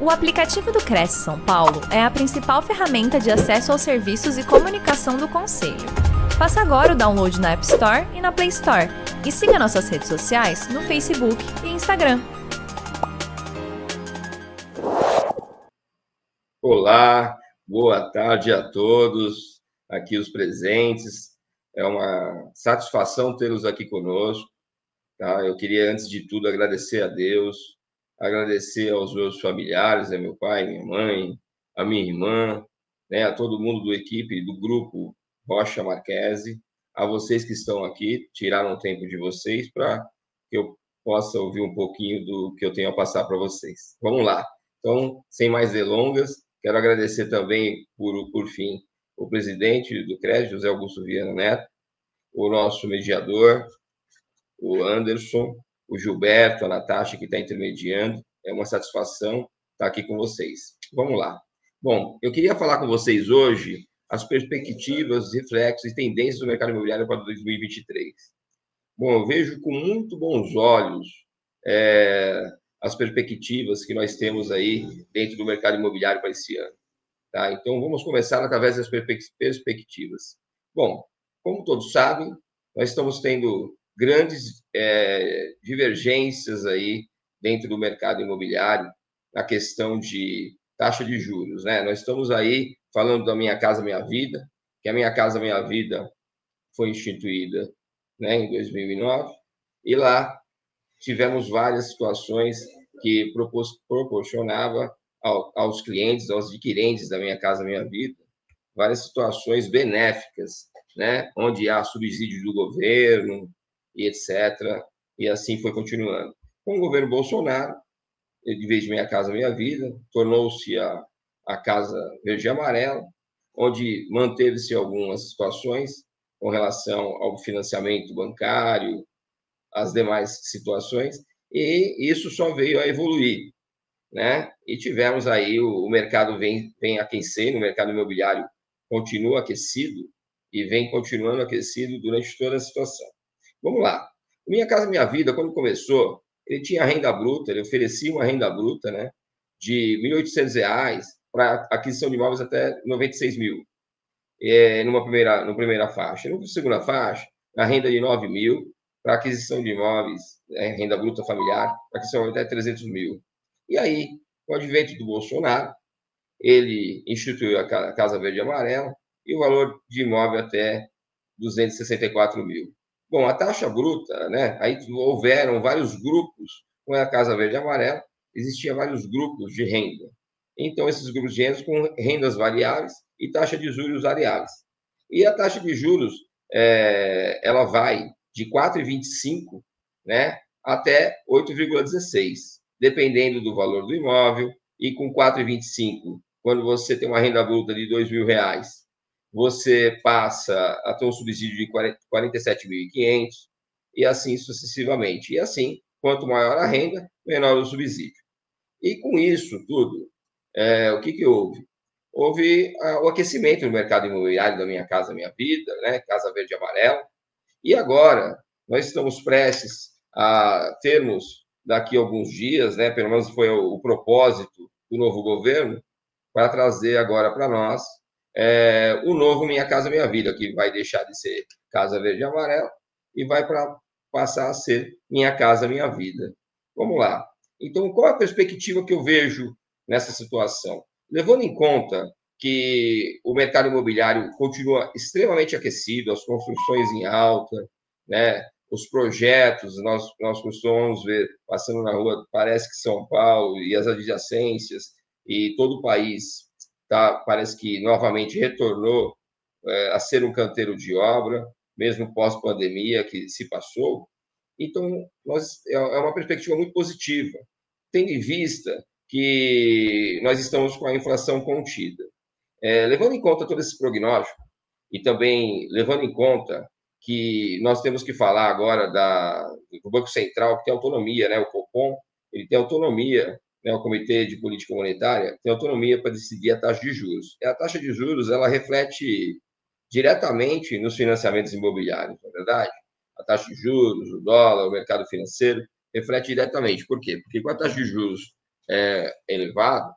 O aplicativo do Cresce São Paulo é a principal ferramenta de acesso aos serviços e comunicação do Conselho. Faça agora o download na App Store e na Play Store. E siga nossas redes sociais no Facebook e Instagram. Olá, boa tarde a todos, aqui os presentes. É uma satisfação tê-los aqui conosco. Tá? Eu queria, antes de tudo, agradecer a Deus agradecer aos meus familiares, a meu pai, minha mãe, a minha irmã, né, a todo mundo do equipe, do grupo Rocha Marquese, a vocês que estão aqui, tiraram o tempo de vocês para que eu possa ouvir um pouquinho do que eu tenho a passar para vocês. Vamos lá. Então, sem mais delongas, quero agradecer também, por, por fim, o presidente do CRED, José Augusto Viana Neto, o nosso mediador, o Anderson, o Gilberto, a Natasha, que está intermediando. É uma satisfação estar aqui com vocês. Vamos lá. Bom, eu queria falar com vocês hoje as perspectivas, reflexos e tendências do mercado imobiliário para 2023. Bom, eu vejo com muito bons olhos é, as perspectivas que nós temos aí dentro do mercado imobiliário para esse ano. Tá? Então, vamos começar através das perspectivas. Bom, como todos sabem, nós estamos tendo grandes é, divergências aí dentro do mercado imobiliário na questão de taxa de juros, né? Nós estamos aí falando da Minha Casa Minha Vida, que a Minha Casa Minha Vida foi instituída né, em 2009, e lá tivemos várias situações que proporcionava aos clientes, aos adquirentes da Minha Casa Minha Vida, várias situações benéficas, né, onde há subsídio do governo, e etc. E assim foi continuando. Com o governo Bolsonaro, de vez de Minha Casa Minha Vida, tornou-se a, a Casa Verde e Amarela, onde manteve-se algumas situações com relação ao financiamento bancário, as demais situações, e isso só veio a evoluir, né? E tivemos aí o, o mercado vem vem aquecendo, o mercado imobiliário continua aquecido e vem continuando aquecido durante toda a situação. Vamos lá. Minha Casa Minha Vida, quando começou, ele tinha renda bruta, ele oferecia uma renda bruta né, de R$ 1.800 para aquisição de imóveis até R$ 96 mil, é, numa primeira, numa primeira faixa. Numa segunda faixa, a renda de R$ 9 mil para aquisição de imóveis, é, renda bruta familiar, para aquisição até 300 mil. E aí, com o advento do Bolsonaro, ele instituiu a Casa Verde e Amarela e o valor de imóvel até 264 mil. Bom, a taxa bruta, né? Aí houveram vários grupos com a Casa Verde e Amarela, existiam vários grupos de renda. Então, esses grupos de renda com rendas variáveis e taxa de juros variáveis. E a taxa de juros, é, ela vai de 4,25 né, até 8,16, dependendo do valor do imóvel, e com 4,25, quando você tem uma renda bruta de R$ mil reais você passa a ter um subsídio de 47.500 e assim sucessivamente. E assim, quanto maior a renda, menor o subsídio. E com isso tudo, é, o que, que houve? Houve ah, o aquecimento do mercado imobiliário da Minha Casa Minha Vida, né? Casa Verde e Amarela. E agora, nós estamos prestes a termos, daqui a alguns dias, né? pelo menos foi o, o propósito do novo governo, para trazer agora para nós é, o novo Minha Casa Minha Vida, que vai deixar de ser Casa Verde e Amarela e vai para passar a ser Minha Casa Minha Vida. Vamos lá. Então, qual é a perspectiva que eu vejo nessa situação? Levando em conta que o mercado imobiliário continua extremamente aquecido, as construções em alta, né? os projetos, nós, nós costumamos ver passando na rua, parece que São Paulo e as adjacências e todo o país tá, parece que novamente retornou é, a ser um canteiro de obra, mesmo pós-pandemia que se passou. Então, nós, é, é uma perspectiva muito positiva, tendo em vista que nós estamos com a inflação contida. É, levando em conta todo esse prognóstico e também levando em conta que nós temos que falar agora da, do Banco Central, que tem autonomia, né? o Copom, ele tem autonomia né, o Comitê de Política Monetária, tem autonomia para decidir a taxa de juros. E a taxa de juros ela reflete diretamente nos financiamentos imobiliários, não é verdade? A taxa de juros, o dólar, o mercado financeiro, reflete diretamente. Por quê? Porque com a taxa de juros é, elevado,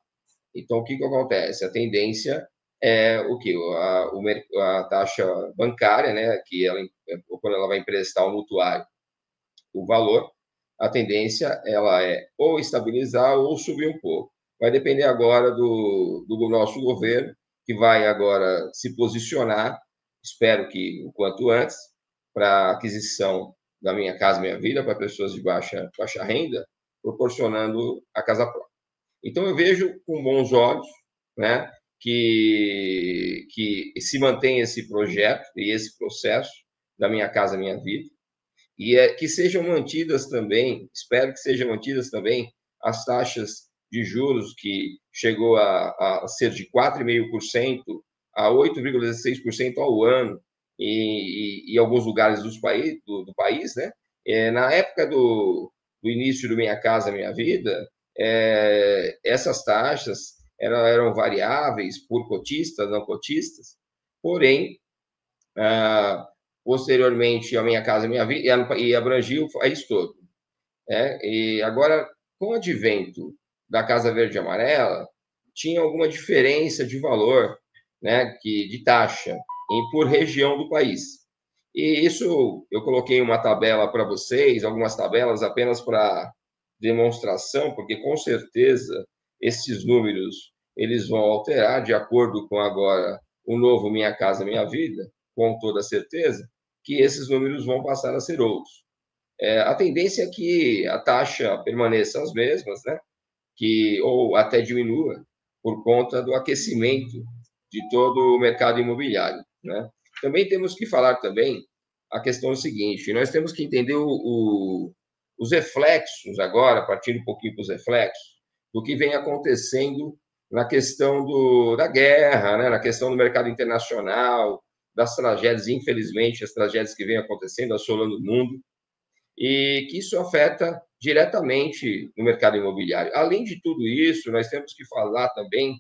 então o que, que acontece? A tendência é o que? A, a, taxa bancária, né, que ela, quando ela vai emprestar ao mutuário o valor, a tendência ela é ou estabilizar ou subir um pouco. Vai depender agora do, do nosso governo, que vai agora se posicionar, espero que o quanto antes, para aquisição da Minha Casa Minha Vida para pessoas de baixa, baixa renda, proporcionando a casa própria. Então, eu vejo com bons olhos né, que, que se mantém esse projeto e esse processo da Minha Casa Minha Vida, e é, que sejam mantidas também, espero que sejam mantidas também as taxas de juros que chegou a, a ser de 4,5% a 8,16% ao ano, em, alguns lugares dos país, do, do país, né? É, na época do, do, início do Minha Casa Minha Vida, é, essas taxas eram, eram, variáveis por cotistas, não cotistas, porém, ah, posteriormente, a Minha Casa Minha Vida, e abrangiu o país todo. Né? E agora, com o advento da Casa Verde e Amarela, tinha alguma diferença de valor, né, que, de taxa em, por região do país. E isso eu coloquei uma tabela para vocês, algumas tabelas apenas para demonstração, porque com certeza esses números eles vão alterar de acordo com agora o novo Minha Casa Minha Vida, com toda certeza, que esses números vão passar a ser outros. É, a tendência é que a taxa permaneça as mesmas, né? que ou até diminua por conta do aquecimento de todo o mercado imobiliário. Né? Também temos que falar também a questão seguinte: nós temos que entender o, o, os reflexos agora, partindo um pouquinho para os reflexos, do que vem acontecendo na questão do, da guerra, né? na questão do mercado internacional, das tragédias, infelizmente, as tragédias que vêm acontecendo, assolando o mundo, e que isso afeta diretamente no mercado imobiliário. Além de tudo isso, nós temos que falar também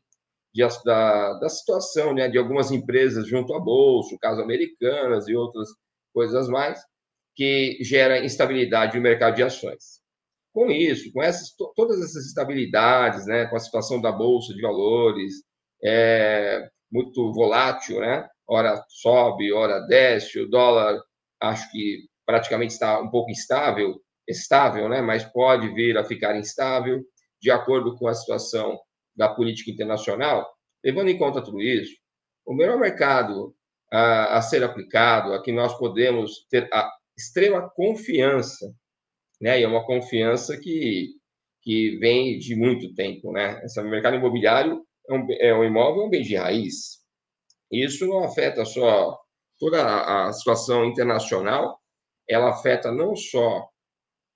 de, da, da situação né, de algumas empresas junto à Bolsa, o caso Americanas e outras coisas mais, que gera instabilidade no mercado de ações. Com isso, com essas, todas essas instabilidades, né, com a situação da Bolsa de Valores, é, muito volátil, né? Hora sobe, hora desce, o dólar acho que praticamente está um pouco instável, estável, né? Mas pode vir a ficar instável de acordo com a situação da política internacional, levando em conta tudo isso, o melhor mercado a, a ser aplicado, a que nós podemos ter a extrema confiança, né? E é uma confiança que, que vem de muito tempo, né? Esse mercado imobiliário é um, é um imóvel, é um bem de raiz. Isso não afeta só toda a, situação internacional, ela afeta não só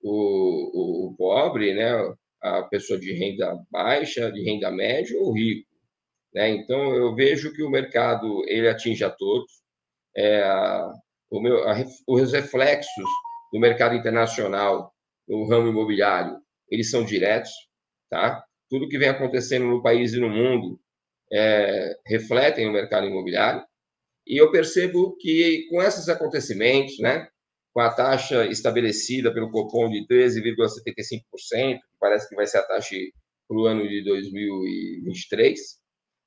o, o, o pobre, né? a pessoa de renda baixa, de renda média ou rico. Né? Então, eu vejo que o mercado ele atinge a todos. É, o meu, a, os reflexos do mercado internacional no ramo imobiliário, eles são diretos. Tá? Tudo que vem acontecendo no país e no mundo é, refletem no mercado imobiliário. E eu percebo que com esses acontecimentos, né, com a taxa estabelecida pelo Copom de 13,75%, que parece que vai ser a taxa para o ano de 2023,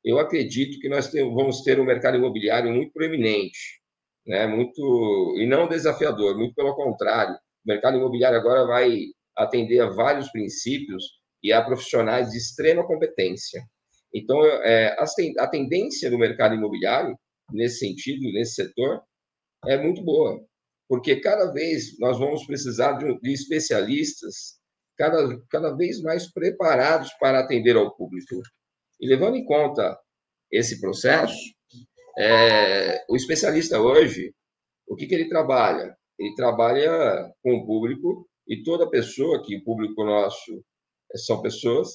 eu acredito que nós vamos ter um mercado imobiliário muito proeminente, né? muito e não desafiador, muito pelo contrário. O mercado imobiliário agora vai atender a vários princípios e a profissionais de extrema competência. Então, é, a tendência do mercado imobiliário, nesse sentido, nesse setor, é muito boa porque cada vez nós vamos precisar de, de especialistas cada, cada vez mais preparados para atender ao público. E levando em conta esse processo, é, o especialista hoje, o que, que ele trabalha? Ele trabalha com o público e toda pessoa, que o público nosso são pessoas,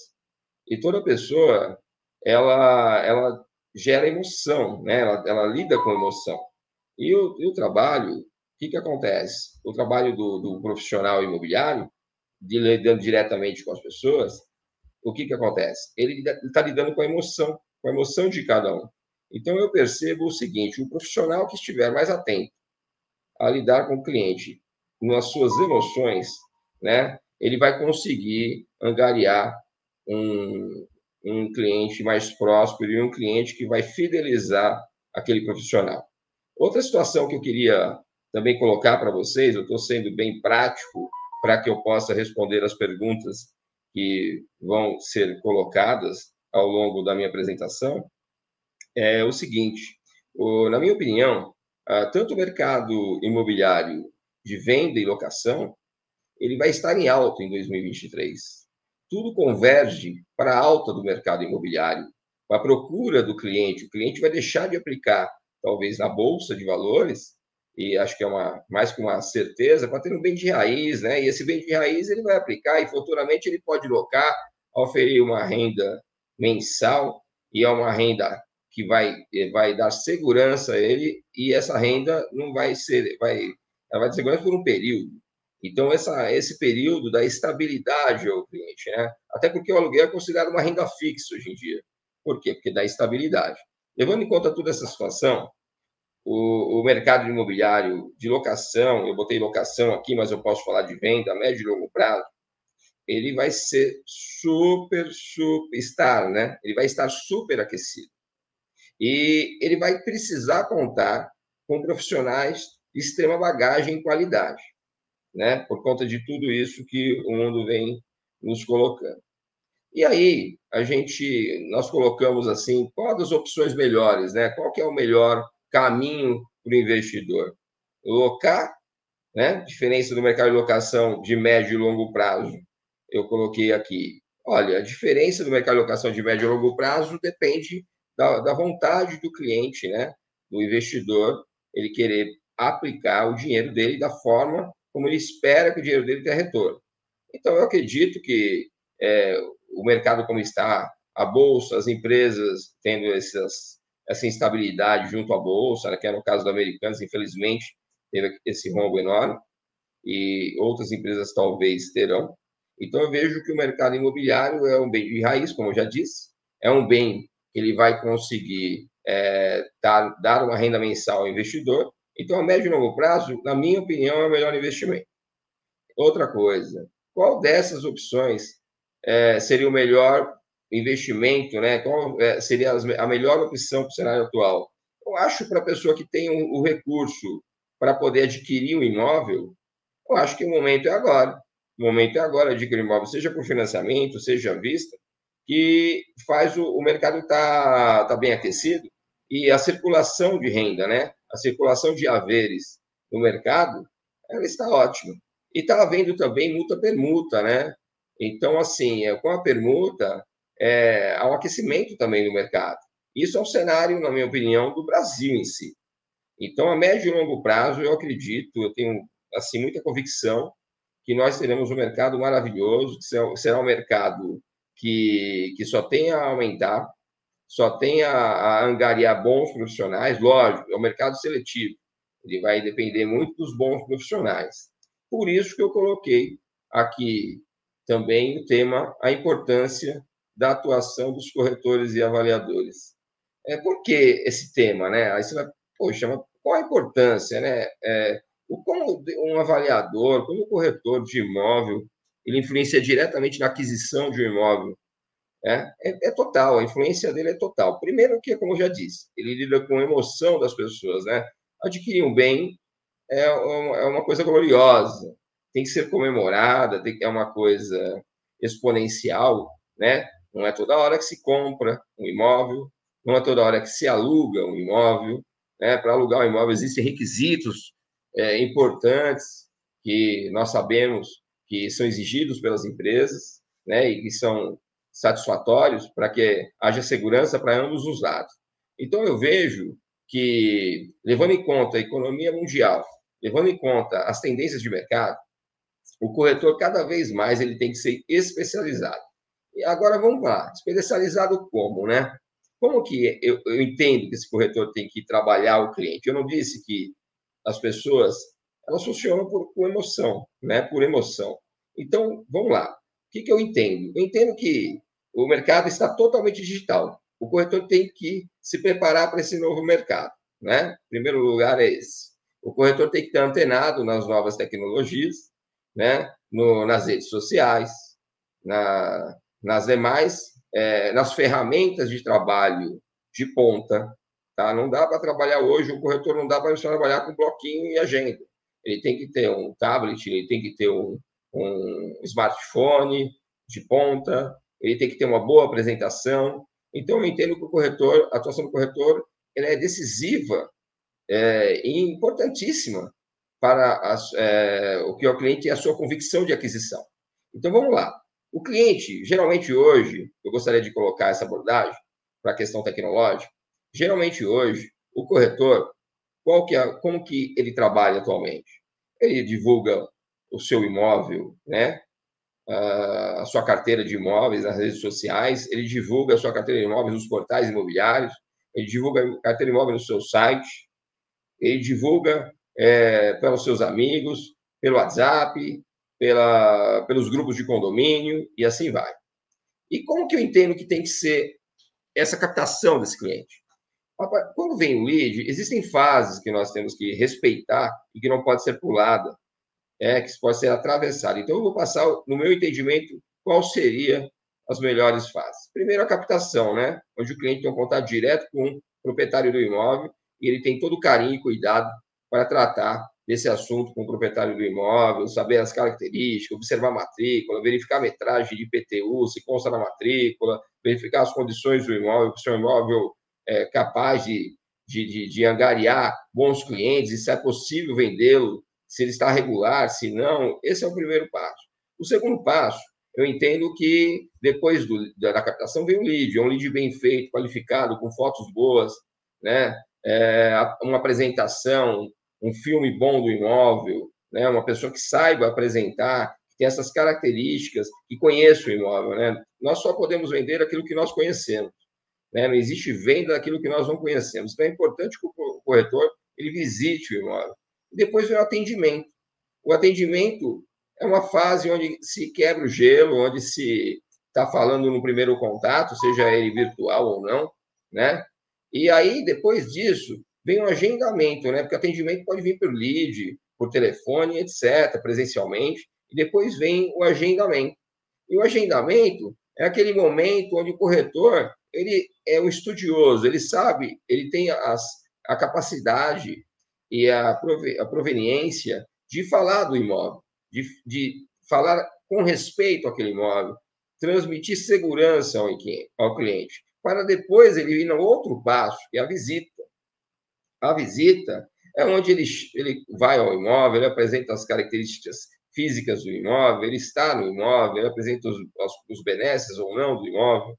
e toda pessoa, ela, ela gera emoção, né? ela, ela lida com emoção. E o, e o trabalho o que, que acontece? O trabalho do, do profissional imobiliário, de lidando diretamente com as pessoas, o que, que acontece? Ele está lidando com a emoção, com a emoção de cada um. Então, eu percebo o seguinte: o profissional que estiver mais atento a lidar com o cliente nas suas emoções, né, ele vai conseguir angariar um, um cliente mais próspero e um cliente que vai fidelizar aquele profissional. Outra situação que eu queria também colocar para vocês, eu estou sendo bem prático para que eu possa responder as perguntas que vão ser colocadas ao longo da minha apresentação, é o seguinte: na minha opinião, tanto o mercado imobiliário de venda e locação, ele vai estar em alta em 2023. Tudo converge para a alta do mercado imobiliário, a procura do cliente. O cliente vai deixar de aplicar, talvez, na bolsa de valores, e acho que é uma mais que uma certeza, para ter um bem de raiz, né? E esse bem de raiz ele vai aplicar e futuramente ele pode locar, oferir uma renda mensal e é uma renda que vai vai dar segurança a ele e essa renda não vai ser vai ela vai dar segurança por um período. Então essa esse período da estabilidade ao cliente, né? Até porque o aluguel é considerado uma renda fixa hoje em dia. Por quê? Porque dá estabilidade. Levando em conta toda essa situação, o, o, mercado imobiliário de locação, eu botei locação aqui, mas eu posso falar de venda, médio e longo prazo, ele vai ser super, super, estar, né? Ele vai estar super aquecido. E ele vai precisar contar com profissionais de extrema bagagem e qualidade, né? Por conta de tudo isso que o mundo vem nos colocando. E aí, a gente, nós colocamos assim, qual das opções melhores, né? Qual que é o melhor caminho para o investidor? Locar, né? Diferença do mercado de locação de médio e longo prazo. Eu coloquei aqui. Olha, a diferença do mercado de locação de médio e longo prazo depende da, da vontade do cliente, né? Do investidor, ele querer aplicar o dinheiro dele da forma como ele espera que o dinheiro dele tenha retorno. Então, eu acredito que é, o mercado como está, a bolsa, as empresas tendo essas, essa instabilidade junto à bolsa, né, que é no caso do Americanas, infelizmente, teve esse rombo enorme, e outras empresas talvez terão. Então, eu vejo que o mercado imobiliário é um bem de raiz, como eu já disse, é um bem que ele vai conseguir é, dar, dar uma renda mensal ao investidor. Então, a médio e longo prazo, na minha opinião, é o melhor investimento. Outra coisa, qual dessas opções é, seria o melhor investimento, né? Qual é, seria a melhor opção para o cenário atual? Eu acho para a pessoa que tem o, recurso para poder adquirir um imóvel, eu acho que o momento é agora. O momento é agora adquirir um imóvel, seja por financiamento, seja à vista, que faz o, o mercado estar tá, tá bem aquecido e a circulação de renda, né? A circulação de haveres no mercado, ela está ótima. E está havendo também multa permuta, né? Então, assim, é, com a permuta, é, há um aquecimento também no mercado. Isso é um cenário, na minha opinião, do Brasil em si. Então, a médio e longo prazo, eu acredito, eu tenho assim muita convicção que nós teremos um mercado maravilhoso, que será um mercado que, que só tem a aumentar, só tem a, a angariar bons profissionais. Lógico, é um mercado seletivo, ele vai depender muito dos bons profissionais. Por isso que eu coloquei aqui também o tema a importância da atuação dos corretores e avaliadores. É, por que esse tema? Né? Aí você vai, poxa, mas qual a importância? Né? É, como um avaliador, como um corretor de imóvel, ele influencia diretamente na aquisição de um imóvel? É, é, é, total, a influência dele é total. Primeiro que, como eu já disse, ele lida com a emoção das pessoas. Né? Adquirir um bem é é uma coisa gloriosa, tem que ser comemorada, tem é uma coisa exponencial, né? Não é toda hora que se compra um imóvel, não é toda hora que se aluga um imóvel, né? Para alugar um imóvel existem requisitos é, importantes que nós sabemos que são exigidos pelas empresas, né? E que são satisfatórios para que haja segurança para ambos os lados. Então eu vejo que levando em conta a economia mundial, levando em conta as tendências de mercado, o corretor, cada vez mais, ele tem que ser especializado. E agora vamos lá, especializado como, né? Como que eu, eu entendo que esse corretor tem que trabalhar o cliente? Eu não disse que as pessoas elas funcionam por, por emoção, né? Por emoção. Então, vamos lá. O que, que eu entendo? Eu entendo que o mercado está totalmente digital. O corretor tem que se preparar para esse novo mercado, né? Em primeiro lugar é esse. O corretor tem que estar antenado nas novas tecnologias, né? No, nas redes sociais, na, nas demais, é, nas ferramentas de trabalho de ponta. Tá? Não dá para trabalhar hoje, o corretor não dá para trabalhar com bloquinho e agenda. Ele tem que ter um tablet, ele tem que ter um, um smartphone de ponta, ele tem que ter uma boa apresentação. Então, eu entendo que o corretor, a atuação do corretor, ela é decisiva é, e importantíssima para as, é, o que é o cliente e a sua convicção de aquisição. Então, vamos lá. O cliente, geralmente hoje, eu gostaria de colocar essa abordagem para a questão tecnológica. Geralmente hoje, o corretor, qual que é, como que ele trabalha atualmente? Ele divulga o seu imóvel, né? A sua carteira de imóveis nas redes sociais, ele divulga a sua carteira de imóveis nos portais imobiliários, ele divulga a carteira de imóveis no seu site, ele divulga é, pelos seus amigos, pelo WhatsApp, pela, pelos grupos de condomínio e assim vai. E como que eu entendo que tem que ser essa captação desse cliente? Quando vem o lead, existem fases que nós temos que respeitar e que não pode ser pulada, é, que pode ser atravessada. Então, eu vou passar, no meu entendimento, qual seria as melhores fases. Primeiro, a captação, né? onde o cliente tem um contato direto com o proprietário do imóvel e ele tem todo o carinho e cuidado para tratar desse assunto com o proprietário do imóvel, saber as características, observar a matrícula, verificar a metragem de IPTU, se consta na matrícula, verificar as condições do imóvel, se o imóvel é capaz de, de, de, de angariar bons clientes e se é possível vendê-lo, se ele está regular, se não. Esse é o primeiro passo. O segundo passo, eu entendo que depois do, da captação vem o lead, é um lead bem feito, qualificado, com fotos boas, né? É, uma apresentação, um filme bom do imóvel, né? uma pessoa que saiba apresentar, que tem essas características, que conheça o imóvel. Né? Nós só podemos vender aquilo que nós conhecemos. Né? Não existe venda daquilo que nós não conhecemos. Então, é importante que o corretor ele visite o imóvel. Depois vem o atendimento. O atendimento é uma fase onde se quebra o gelo, onde se está falando no primeiro contato, seja ele virtual ou não, né? E aí, depois disso, vem o agendamento, né? Porque atendimento pode vir por lead, por telefone, etc., presencialmente, e depois vem o agendamento. E o agendamento é aquele momento onde o corretor ele é um estudioso, ele sabe, ele tem as, a capacidade e a, proveniência de falar do imóvel, de, de falar com respeito àquele imóvel, transmitir segurança ao, ao cliente, para depois ele ir no outro passo, que é a visita. A visita é onde ele, ele vai ao imóvel, ele apresenta as características físicas do imóvel, ele está no imóvel, ele apresenta os, os benesses ou não do imóvel,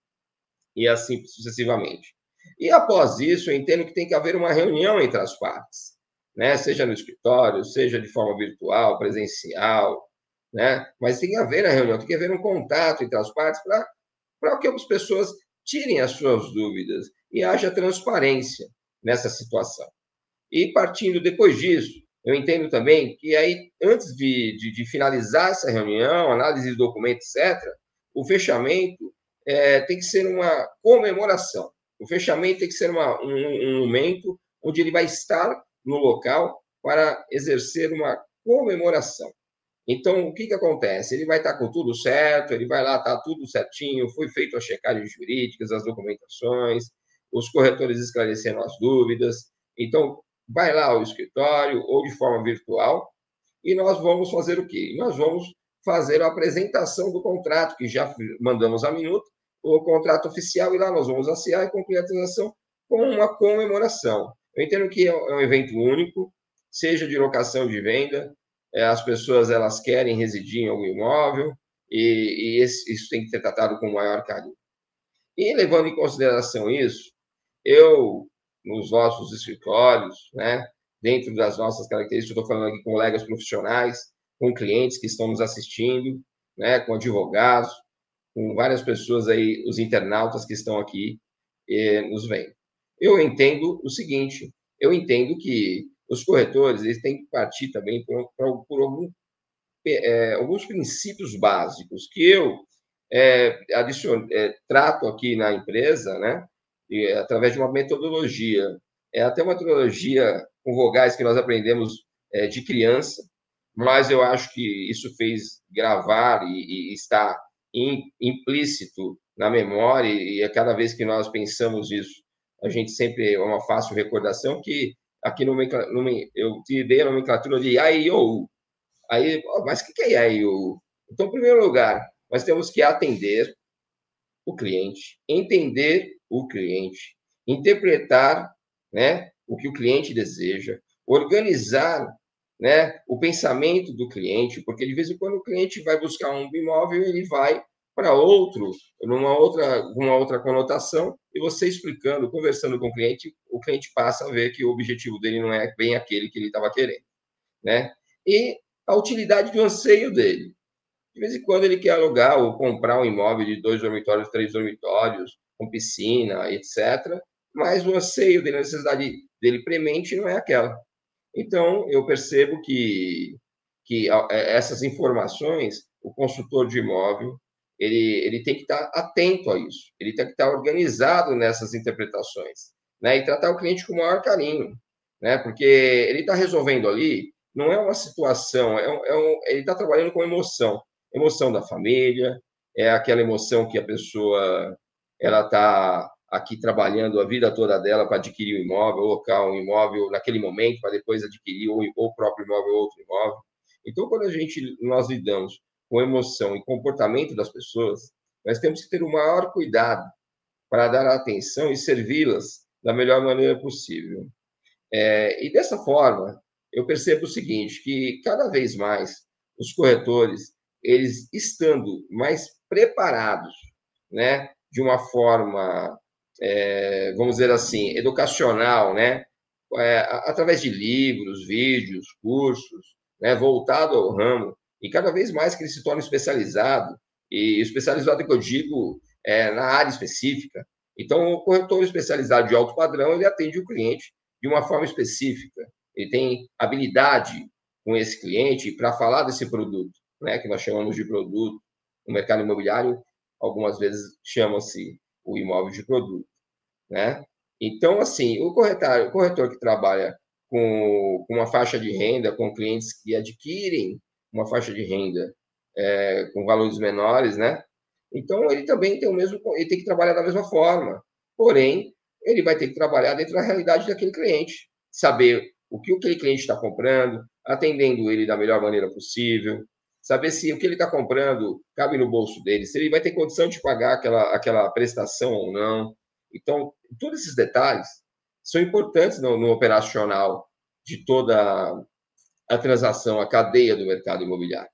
e assim sucessivamente. E após isso, eu entendo que tem que haver uma reunião entre as partes, né? seja no escritório, seja de forma virtual, presencial, né? mas tem que haver a reunião, tem que haver um contato entre as partes para que as pessoas tirem as suas dúvidas e haja transparência nessa situação. E partindo depois disso, eu entendo também que aí, antes de, de, de finalizar essa reunião, análise de documento, etc., o fechamento é, tem que ser uma comemoração. O fechamento tem que ser uma, um, um momento onde ele vai estar no local para exercer uma comemoração. Então, o que, que acontece? Ele vai estar com tudo certo, ele vai lá, está tudo certinho, foi feito as checagens jurídicas, as documentações, os corretores esclareceram as dúvidas. Então, vai lá ao escritório ou de forma virtual e nós vamos fazer o quê? Nós vamos fazer a apresentação do contrato, que já mandamos a minuta, o contrato oficial, e lá nós vamos assinar e concluir a transação com uma comemoração. Eu entendo que é um evento único, seja de locação de venda, é, as pessoas elas querem residir em algum imóvel, e, e esse, isso tem que ser tratado com maior carinho. E levando em consideração isso, eu, nos nossos escritórios, né, dentro das nossas características, estou falando aqui com colegas profissionais, com clientes que estão nos assistindo, né, com advogados, com várias pessoas aí, os internautas que estão aqui eh, nos vendo. Eu entendo o seguinte, eu entendo que os corretores eles têm que partir também por, por, algum, é, alguns princípios básicos que eu é, adiciono, é, trato aqui na empresa, né, e, através de uma metodologia. É até uma metodologia com vogais que nós aprendemos é, de criança, mas eu acho que isso fez gravar e, e está implícito na memória, e a cada vez que nós pensamos isso, a gente sempre é uma fácil recordação que aqui no, eu dei a nomenclatura de IAIO. Aí, mas o que é IAIO? Então, em primeiro lugar, nós temos que atender o cliente, entender o cliente, interpretar né, o que o cliente deseja, organizar né, o pensamento do cliente, porque de vez em quando o cliente vai buscar um imóvel, ele vai para outro, numa outra, uma outra conotação, e você explicando, conversando com o cliente, o cliente passa a ver que o objetivo dele não é bem aquele que ele estava querendo, né? E a utilidade do anseio dele. De vez em quando ele quer alugar ou comprar um imóvel de dois dormitórios, três dormitórios, com piscina, etc. Mas o anseio dele, a necessidade dele premente não é aquela. Então, eu percebo que, que é, essas informações, o consultor de imóvel, ele, ele tem que estar atento a isso, ele tem que estar organizado nessas interpretações, né? E tratar o cliente com o maior carinho, né? Porque ele está resolvendo ali, não é uma situação, é um, é um, ele está trabalhando com emoção, emoção da família, é aquela emoção que a pessoa ela está aqui trabalhando a vida toda dela para adquirir um imóvel, ou locar um imóvel naquele momento para depois adquirir o próprio imóvel ou outro imóvel. Então, quando a gente nós lidamos com emoção e comportamento das pessoas, nós temos que ter o maior cuidado para dar atenção e servi-las da melhor maneira possível. É, e dessa forma, eu percebo o seguinte, que cada vez mais os corretores, eles estando mais preparados, né, de uma forma, é, vamos dizer assim, educacional, né, é, através de livros, vídeos, cursos, né, voltado ao ramo, e cada vez mais que ele se torna especializado, e especializado que eu digo é, na área específica. Então, o corretor especializado de alto padrão, ele atende o cliente de uma forma específica. Ele tem habilidade com esse cliente para falar desse produto, né, que nós chamamos de produto. No mercado imobiliário, algumas vezes chama-se o imóvel de produto, né? Então, assim, o corretor, o corretor que trabalha com uma faixa de renda, com clientes que adquirem uma faixa de renda é, com valores menores, né? Então ele também tem o mesmo, ele tem que trabalhar da mesma forma. Porém, ele vai ter que trabalhar dentro da realidade daquele cliente, saber o que aquele cliente está comprando, atendendo ele da melhor maneira possível, saber se o que ele está comprando cabe no bolso dele, se ele vai ter condição de pagar aquela, aquela prestação ou não. Então, todos esses detalhes são importantes no, no operacional de toda a transação, a cadeia do mercado imobiliário.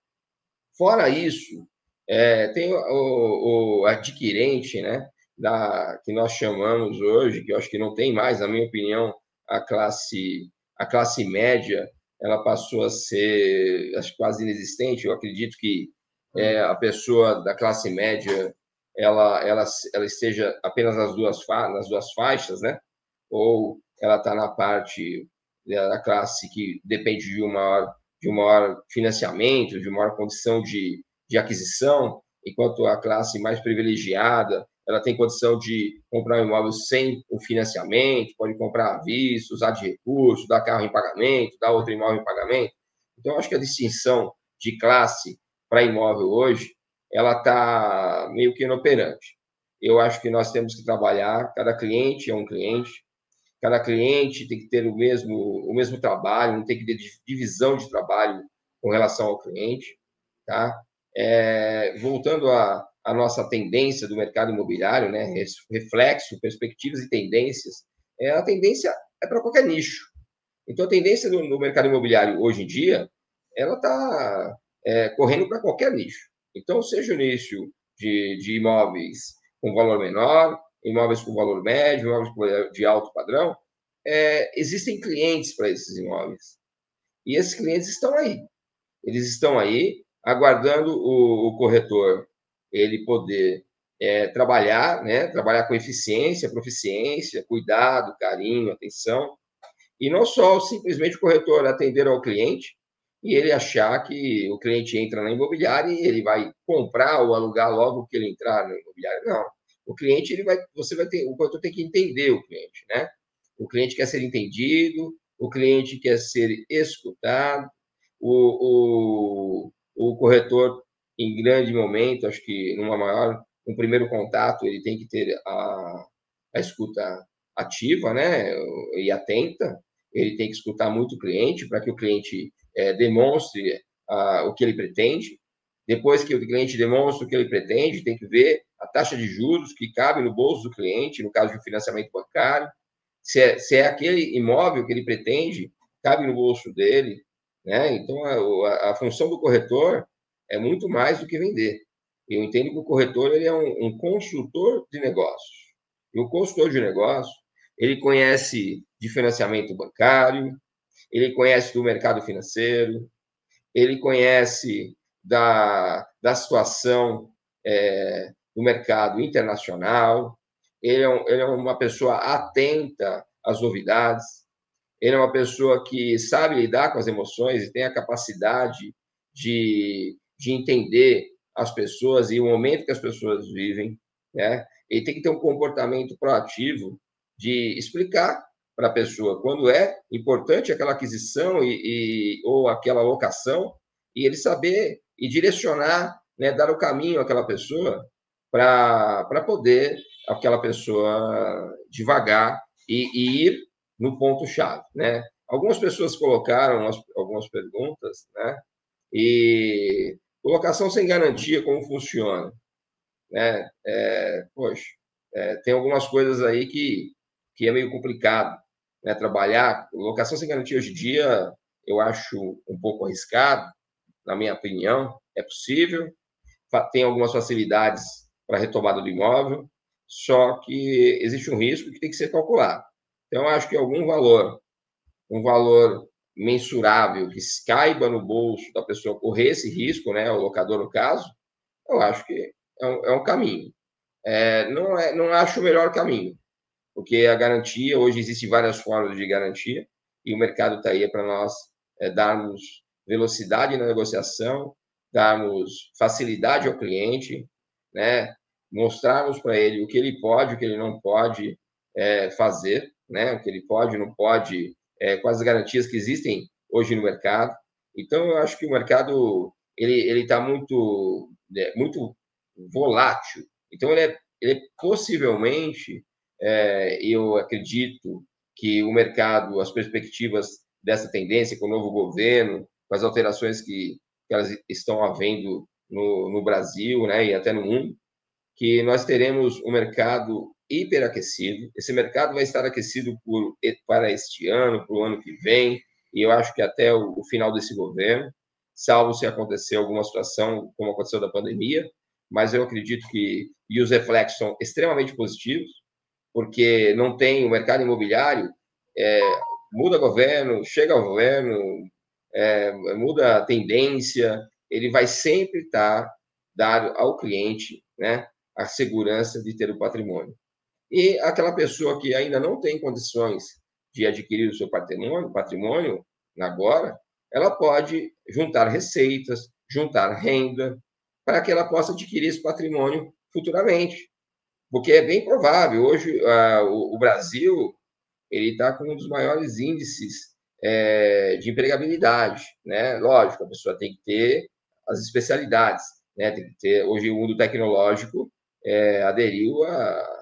Fora isso, é, tem o, o, adquirente, né, da, que nós chamamos hoje, que eu acho que não tem mais, na minha opinião, a classe, a classe média, ela passou a ser acho, quase inexistente. Eu acredito que é, a pessoa da classe média ela, ela, ela esteja apenas nas duas, nas duas faixas, né? ou ela está na parte da classe que depende de um maior, de um maior financiamento, de uma maior condição de, de aquisição, enquanto a classe mais privilegiada ela tem condição de comprar um imóvel sem o financiamento, pode comprar à vista, usar de recurso, dar carro em pagamento, dar outro imóvel em pagamento. Então, acho que a distinção de classe para imóvel hoje, ela está meio que inoperante. Eu acho que nós temos que trabalhar, cada cliente é um cliente, cada cliente tem que ter o mesmo, o mesmo trabalho, não tem que ter divisão de trabalho com relação ao cliente. Tá? É, voltando à, à nossa tendência do mercado imobiliário, né, reflexo, perspectivas e tendências, é, a tendência é para qualquer nicho. Então, a tendência do, do, mercado imobiliário hoje em dia, ela está é, correndo para qualquer nicho. Então, seja o nicho de, de imóveis com valor menor, imóveis com valor médio, imóveis de alto padrão, é, existem clientes para esses imóveis. E esses clientes estão aí. Eles estão aí aguardando o, o corretor ele poder é, trabalhar, né? trabalhar com eficiência, proficiência, cuidado, carinho, atenção, e não só simplesmente o corretor atender ao cliente e ele achar que o cliente entra na imobiliária e ele vai comprar ou alugar logo que ele entrar na imobiliária. Não o cliente ele vai, você vai ter, o corretor tem que entender o cliente, né? O cliente quer ser entendido, o cliente quer ser escutado, o, o, o corretor em grande momento, acho que numa maior, um primeiro contato, ele tem que ter a, a escuta ativa, né, e atenta, ele tem que escutar muito o cliente para que o cliente é, demonstre a, o que ele pretende. Depois que o cliente demonstra o que ele pretende, tem que ver a taxa de juros que cabe no bolso do cliente, no caso de um financiamento bancário, se é, se é aquele imóvel que ele pretende, cabe no bolso dele. Né? Então, a, a, função do corretor é muito mais do que vender. Eu entendo que o corretor ele é um, um consultor de negócios. E o consultor de negócio, ele conhece de financiamento bancário, ele conhece do mercado financeiro, ele conhece da, da situação é, do mercado internacional, ele é, um, ele é uma pessoa atenta às novidades, ele é uma pessoa que sabe lidar com as emoções e tem a capacidade de, de entender as pessoas e o momento que as pessoas vivem, né? Ele tem que ter um comportamento proativo de explicar para a pessoa quando é importante aquela aquisição e, e, ou aquela locação e ele saber e direcionar, né, dar o caminho àquela pessoa para poder aquela pessoa devagar e, e ir no ponto-chave, né? Algumas pessoas colocaram algumas perguntas, né? E colocação sem garantia, como funciona? Né? É, poxa, é, tem algumas coisas aí que, que é meio complicado né? trabalhar. Locação sem garantia hoje em dia eu acho um pouco arriscado, na minha opinião. É possível, tem algumas facilidades para retomada do imóvel, só que existe um risco que tem que ser calculado. Então, acho que algum valor, um valor mensurável, que caiba no bolso da pessoa correr esse risco, né, o locador no caso, eu acho que é um, é um caminho. É, não, é, não acho o melhor caminho, porque a garantia, hoje existem várias formas de garantia, e o mercado está aí para nós é, darmos velocidade na negociação, darmos facilidade ao cliente, né, mostrarmos para ele o que ele pode, o que ele não pode é, fazer, né? o que ele pode, não pode, é, quais as garantias que existem hoje no mercado. Então, eu acho que o mercado ele está muito, é, muito volátil. Então, ele é, ele é possivelmente, é, eu acredito que o mercado, as perspectivas dessa tendência com o novo governo, com as alterações que, que elas estão havendo no, no Brasil né, e até no mundo, que nós teremos um mercado hiperaquecido. Esse mercado vai estar aquecido por, para este ano, para o ano que vem, e eu acho que até o, o final desse governo, salvo se acontecer alguma situação como aconteceu da pandemia, mas eu acredito que e os reflexos são extremamente positivos, porque não tem o mercado imobiliário, é, muda governo, chega ao governo, é, muda a tendência, ele vai sempre estar dado ao cliente, né, a segurança de ter o patrimônio. E aquela pessoa que ainda não tem condições de adquirir o seu patrimônio, patrimônio agora, ela pode juntar receitas, juntar renda, para que ela possa adquirir esse patrimônio futuramente. Porque é bem provável, hoje uh, o, o, Brasil ele está com um dos maiores índices é, de empregabilidade. Né? Lógico, a pessoa tem que ter as especialidades, né? tem que ter, hoje o mundo tecnológico é, aderiu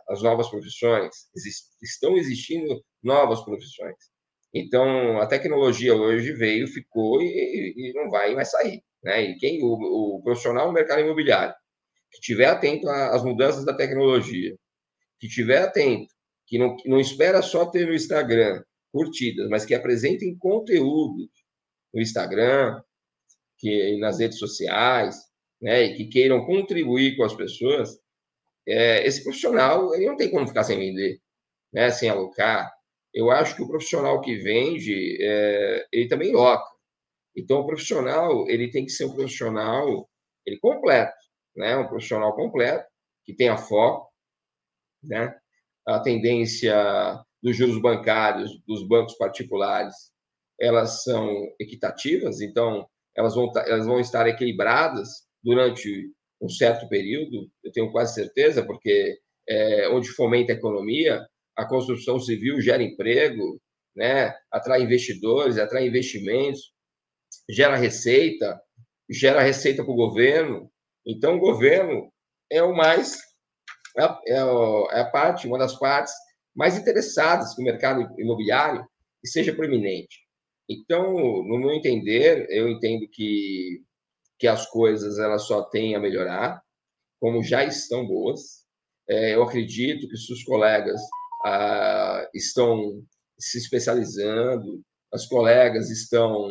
às novas profissões, Exist, estão existindo novas profissões. Então, a tecnologia hoje veio, ficou e, e não vai mais sair. Né? E quem o, o profissional no mercado imobiliário que tiver atento às mudanças da tecnologia, que tiver atento, que não, que não espera só ter no Instagram curtidas, mas que apresentem conteúdo no Instagram, que nas redes sociais, né, e que queiram contribuir com as pessoas, é, esse profissional ele não tem como ficar sem vender, né, sem alocar. Eu acho que o profissional que vende, é, ele também loca. Então, o profissional ele tem que ser um profissional ele completo, né, um profissional completo que tenha foco, né, a tendência dos juros bancários dos bancos particulares elas são equitativas, então elas vão, elas vão estar equilibradas durante um certo período, eu tenho quase certeza, porque é, onde fomenta a economia, a construção civil gera emprego, né, atrai investidores, atrai investimentos, gera receita, gera receita para o governo, Então, o governo é o mais é, é, é a parte, uma das partes mais interessadas que o mercado imobiliário seja proeminente. Então, no meu entender, eu entendo que, que as coisas elas só têm a melhorar, como já estão boas. É, eu acredito que se os colegas ah, estão se especializando, as colegas estão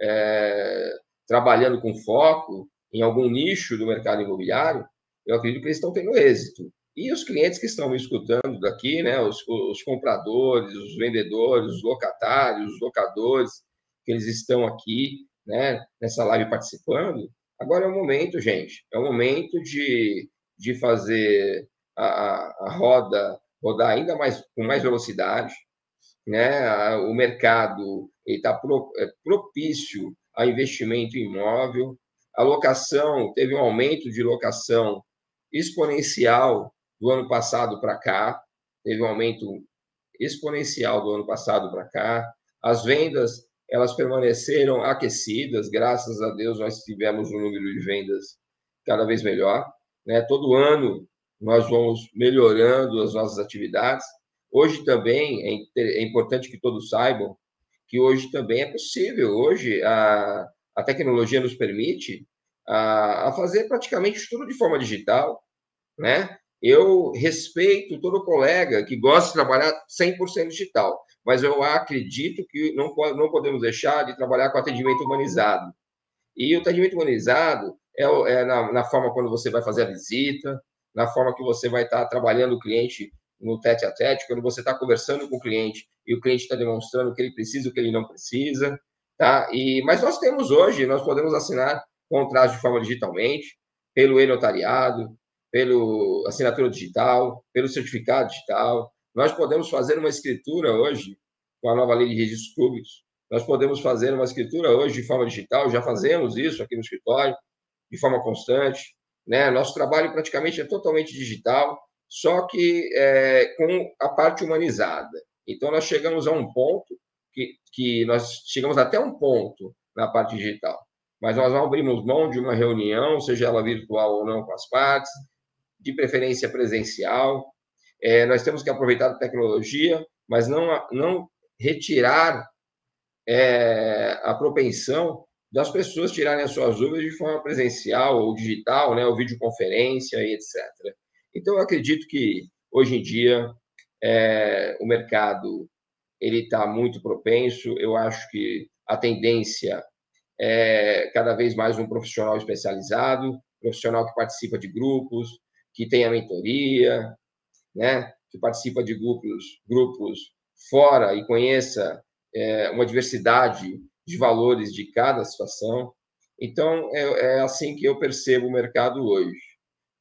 é, trabalhando com foco em algum nicho do mercado imobiliário, eu acredito que eles estão tendo êxito. E os clientes que estão me escutando daqui, né, os, os compradores, os vendedores, os locatários, os locadores, que eles estão aqui, né, nessa live participando, agora é o momento, gente, é o momento de, de fazer a, a roda rodar ainda mais com mais velocidade, né? O mercado está pro, é, propício a investimento imóvel, a locação teve um aumento de locação exponencial do ano passado para cá, teve um aumento exponencial do ano passado para cá. As vendas elas permaneceram aquecidas, graças a Deus nós tivemos um número de vendas cada vez melhor. Né? Todo ano nós vamos melhorando as nossas atividades. Hoje também é, é importante que todos saibam que hoje também é possível. Hoje a, a tecnologia nos permite a, a fazer praticamente tudo de forma digital, né? Eu respeito todo colega que gosta de trabalhar 100% digital, mas eu acredito que não, não podemos deixar de trabalhar com atendimento humanizado. E o atendimento humanizado é, é na, na, forma quando você vai fazer a visita, na forma que você vai estar trabalhando o cliente no tete a tete, quando você está conversando com o cliente e o cliente está demonstrando o que ele precisa o que ele não precisa, tá? E, mas nós temos hoje, nós podemos assinar contratos de forma digitalmente, pelo e-notariado, pelo assinatura digital, pelo certificado digital. Nós podemos fazer uma escritura hoje, com a nova lei de registros públicos, nós podemos fazer uma escritura hoje de forma digital, já fazemos isso aqui no escritório, de forma constante. Né? Nosso trabalho praticamente é totalmente digital, só que é, com a parte humanizada. Então, nós chegamos a um ponto que, que nós chegamos até um ponto na parte digital, mas nós não abrimos mão de uma reunião, seja ela virtual ou não com as partes, de preferência presencial. É, nós temos que aproveitar a tecnologia, mas não, não retirar é, a propensão das pessoas tirarem as suas dúvidas de forma presencial ou digital, né, ou videoconferência e etc. Então, eu acredito que hoje em dia é, o mercado ele está muito propenso. Eu acho que a tendência é cada vez mais um profissional especializado, profissional que participa de grupos, que tenha mentoria, né? que participa de grupos, grupos fora e conheça é, uma diversidade de valores de cada situação. Então, é, é assim que eu percebo o mercado hoje.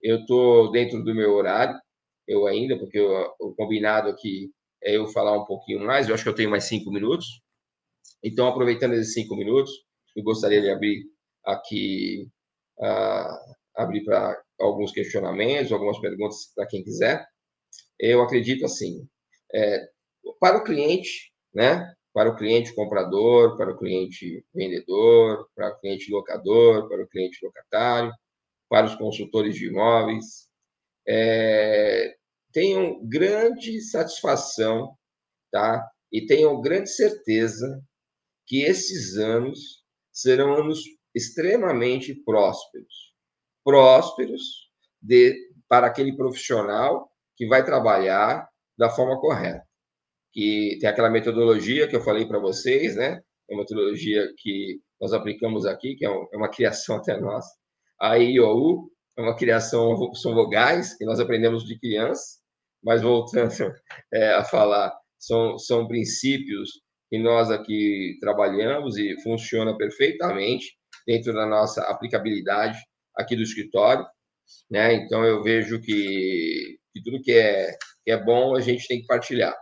Eu estou dentro do meu horário, eu ainda, porque o, o combinado aqui é eu falar um pouquinho mais, eu acho que eu tenho mais cinco minutos. Então, aproveitando esses cinco minutos, eu gostaria de abrir aqui, uh, abrir para alguns questionamentos, algumas perguntas para quem quiser. Eu acredito assim, é, para o cliente, né? Para o cliente comprador, para o cliente vendedor, para o cliente locador, para o cliente locatário, para os consultores de imóveis, é, tenham grande satisfação, tá? E tenham grande certeza que esses anos serão anos extremamente prósperos prósperos de, para aquele profissional que vai trabalhar da forma correta. Que tem aquela metodologia que eu falei para vocês, né? É uma metodologia que nós aplicamos aqui, que é, é uma criação até nossa. A IOU é uma criação, são vogais que nós aprendemos de criança, mas voltando é, a falar, são, são princípios que nós aqui trabalhamos e funciona perfeitamente dentro da nossa aplicabilidade aqui do escritório, né? Então eu vejo que, que tudo que é, que é bom a gente tem que partilhar.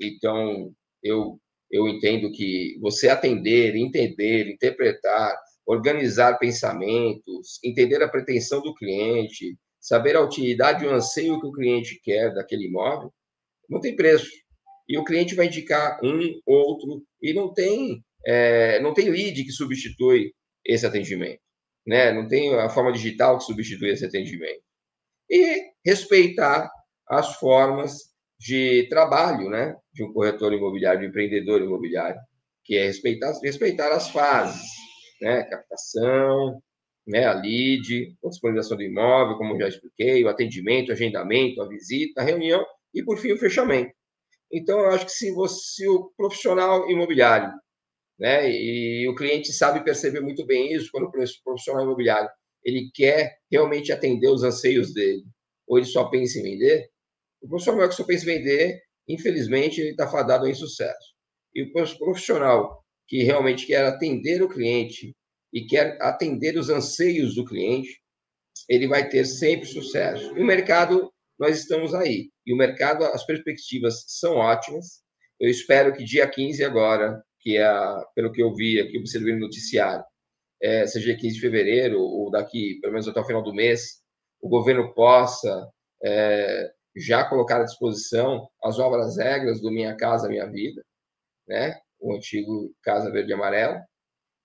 Então eu eu entendo que você atender, entender, interpretar, organizar pensamentos, entender a pretensão do cliente, saber a utilidade e o anseio que o cliente quer daquele imóvel, não tem preço. E o cliente vai indicar um, outro, e não tem, é, não tem lead que substitui esse atendimento. Né? Não tem a forma digital que substitui esse atendimento. E respeitar as formas de trabalho, né? De um corretor imobiliário, de um empreendedor imobiliário, que é respeitar, respeitar as fases, né? Captação, né? A lead, a disponibilização do imóvel, como já expliquei, o atendimento, o agendamento, a visita, a reunião e, por fim, o fechamento. Então, eu acho que se, você, se o profissional imobiliário né? E o cliente sabe perceber muito bem isso quando o profissional imobiliário ele quer realmente atender os anseios dele, ou ele só pensa em vender. O profissional que só pensa em vender, infelizmente, ele está fadado em sucesso. E o profissional que realmente quer atender o cliente e quer atender os anseios do cliente, ele vai ter sempre sucesso. E o mercado, nós estamos aí. E o mercado, as perspectivas são ótimas. Eu espero que dia 15 agora, que é, pelo que eu vi aqui, observei no noticiário, é, seja 15 de fevereiro ou daqui, pelo menos até o final do mês, o governo possa é, já colocar à disposição as novas regras do Minha Casa Minha Vida, né? o antigo Casa Verde e Amarelo,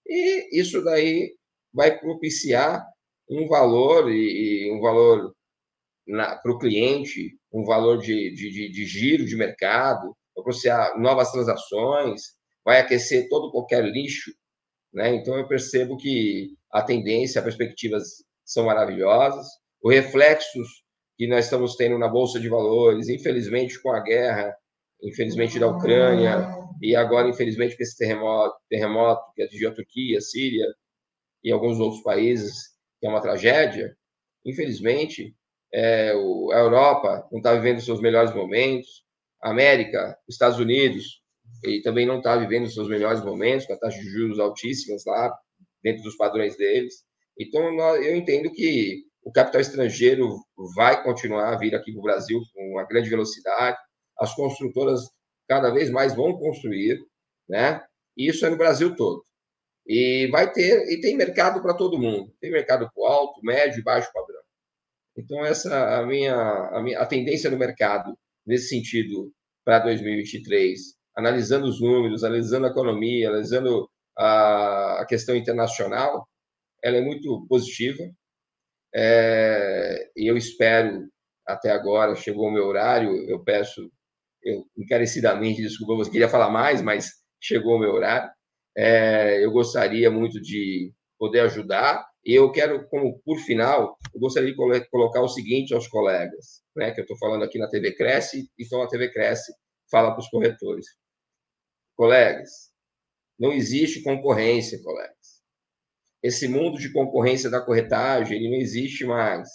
e isso daí vai propiciar um valor e, e um valor para o cliente, um valor de, de, de, de giro de mercado, propiciar novas transações, vai aquecer todo qualquer lixo, né? Então eu percebo que a tendência, as perspectivas são maravilhosas, os reflexos que nós estamos tendo na bolsa de valores, infelizmente com a guerra, infelizmente da Ucrânia e agora infelizmente com esse terremoto, terremoto que atingiu a Turquia, a Síria e alguns outros países, que é uma tragédia. Infelizmente, é, a Europa não está vivendo seus melhores momentos, América, Estados Unidos e também não está vivendo os seus melhores momentos, com a taxa de juros altíssimas lá, dentro dos padrões deles. Então, eu entendo que o capital estrangeiro vai continuar a vir aqui para o Brasil com uma grande velocidade, as construtoras cada vez mais vão construir, né? E isso é no Brasil todo. E vai ter, e tem mercado para todo mundo. Tem mercado para alto, médio e baixo padrão. Então, essa é a minha, a minha a tendência no mercado, nesse sentido, para 2023, analisando os números, analisando a economia, analisando a, a questão internacional, ela é muito positiva. É, eu espero, até agora, chegou o meu horário, eu peço eu, encarecidamente, desculpa, eu queria falar mais, mas chegou o meu horário. É, eu gostaria muito de poder ajudar, e eu quero, como por final, eu gostaria de colocar o seguinte aos colegas, né, que eu estou falando aqui na TV Cresce, então a TV Cresce fala para os corretores. Colegas, não existe concorrência, colegas. Esse mundo de concorrência da corretagem, ele não existe mais.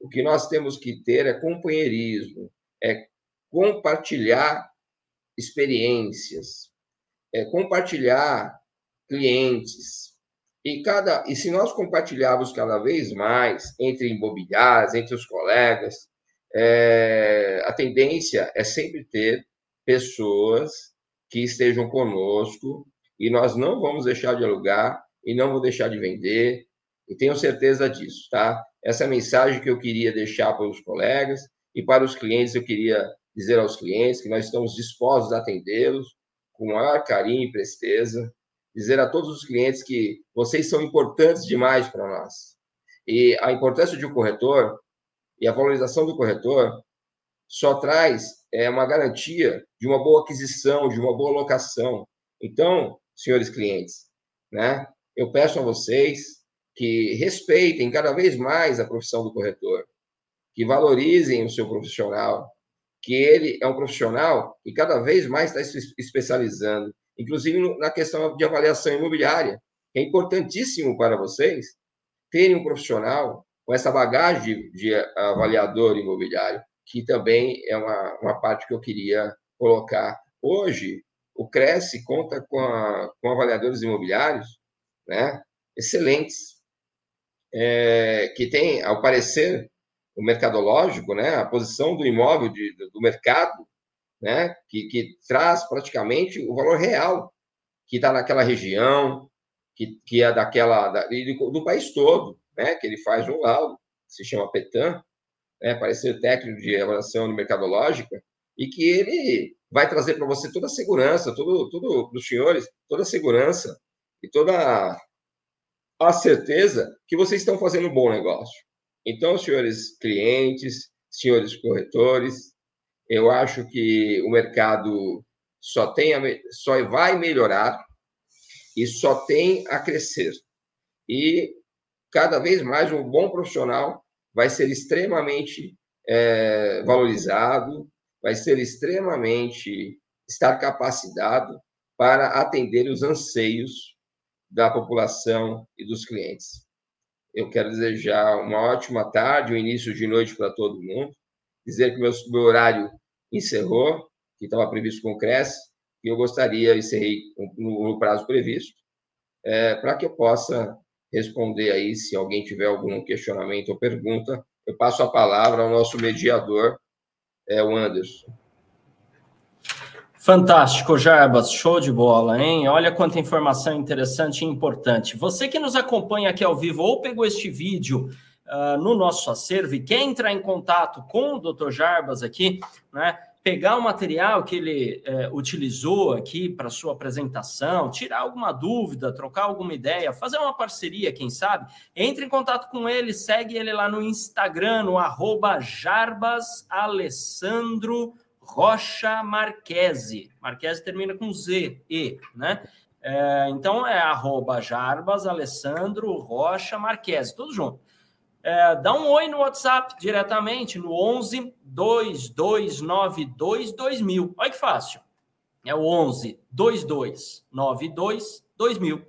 O que nós temos que ter é companheirismo, é compartilhar experiências, é compartilhar clientes. E cada e se nós compartilharmos cada vez mais entre imobiliários, entre os colegas, é, a tendência é sempre ter pessoas que estejam conosco e nós não vamos deixar de alugar e não vou deixar de vender e tenho certeza disso, tá? Essa é a mensagem que eu queria deixar para os colegas e para os clientes eu queria dizer aos clientes que nós estamos dispostos a atendê-los com maior carinho e presteza, dizer a todos os clientes que vocês são importantes demais para nós. E a importância de um corretor e a valorização do corretor só traz é, uma garantia de uma boa aquisição, de uma boa locação. Então, senhores clientes, né, eu peço a vocês que respeitem cada vez mais a profissão do corretor, que valorizem o seu profissional, que ele é um profissional que cada vez mais está se especializando, inclusive na questão de avaliação imobiliária. É importantíssimo para vocês terem um profissional com essa bagagem de, de avaliador imobiliário, que também é uma, uma parte que eu queria colocar. Hoje, o Cresce conta com, a, com avaliadores imobiliários né, excelentes, é, que tem, ao parecer, o mercadológico, né, a posição do imóvel de, do mercado, né, que, que traz praticamente o valor real que está naquela região, que, que é daquela da, do, do, país todo, né, que ele faz um laudo, se chama PETAM, né, parecer técnico de avaliação mercadológica, e que ele vai trazer para você toda a segurança, tudo, tudo para os senhores, toda a segurança e toda a certeza que vocês estão fazendo um bom negócio. Então, senhores clientes, senhores corretores, eu acho que o mercado só, tem a, só vai melhorar e só tem a crescer. E cada vez mais um bom profissional vai ser extremamente é, valorizado, vai ser extremamente estar capacitado para atender os anseios da população e dos clientes. Eu quero desejar uma ótima tarde, um início de noite para todo mundo, dizer que meu, meu horário encerrou, que estava previsto com o CRES, e eu gostaria, encerrei no, no prazo previsto, é, para que eu possa responder aí, se alguém tiver algum questionamento ou pergunta, eu passo a palavra ao nosso mediador, é o Anderson. Fantástico, Jarbas, show de bola, hein? Olha quanta informação interessante e importante. Você que nos acompanha aqui ao vivo ou pegou este vídeo uh, no nosso acervo e quer entrar em contato com o Dr. Jarbas aqui, né? Pegar o material que ele eh, utilizou aqui para sua apresentação, tirar alguma dúvida, trocar alguma ideia, fazer uma parceria, quem sabe, entre em contato com ele, segue ele lá no Instagram, no arroba jarbasalessandro.com Rocha Marquese. Marquese termina com Z, E, né? É, então é arroba Jarbas Alessandro Rocha Marquese, tudo junto. É, dá um oi no WhatsApp diretamente no 11 2292 2000. Olha que fácil. É o 11 2292 2000.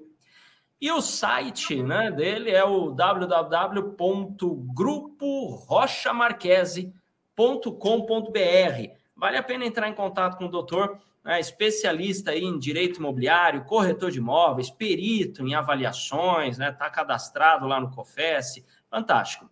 E o site né, dele é o www.gruporrochamarquese.com.br. Vale a pena entrar em contato com o doutor, né, especialista em direito imobiliário, corretor de imóveis, perito em avaliações, está né, tá cadastrado lá no COFES, fantástico.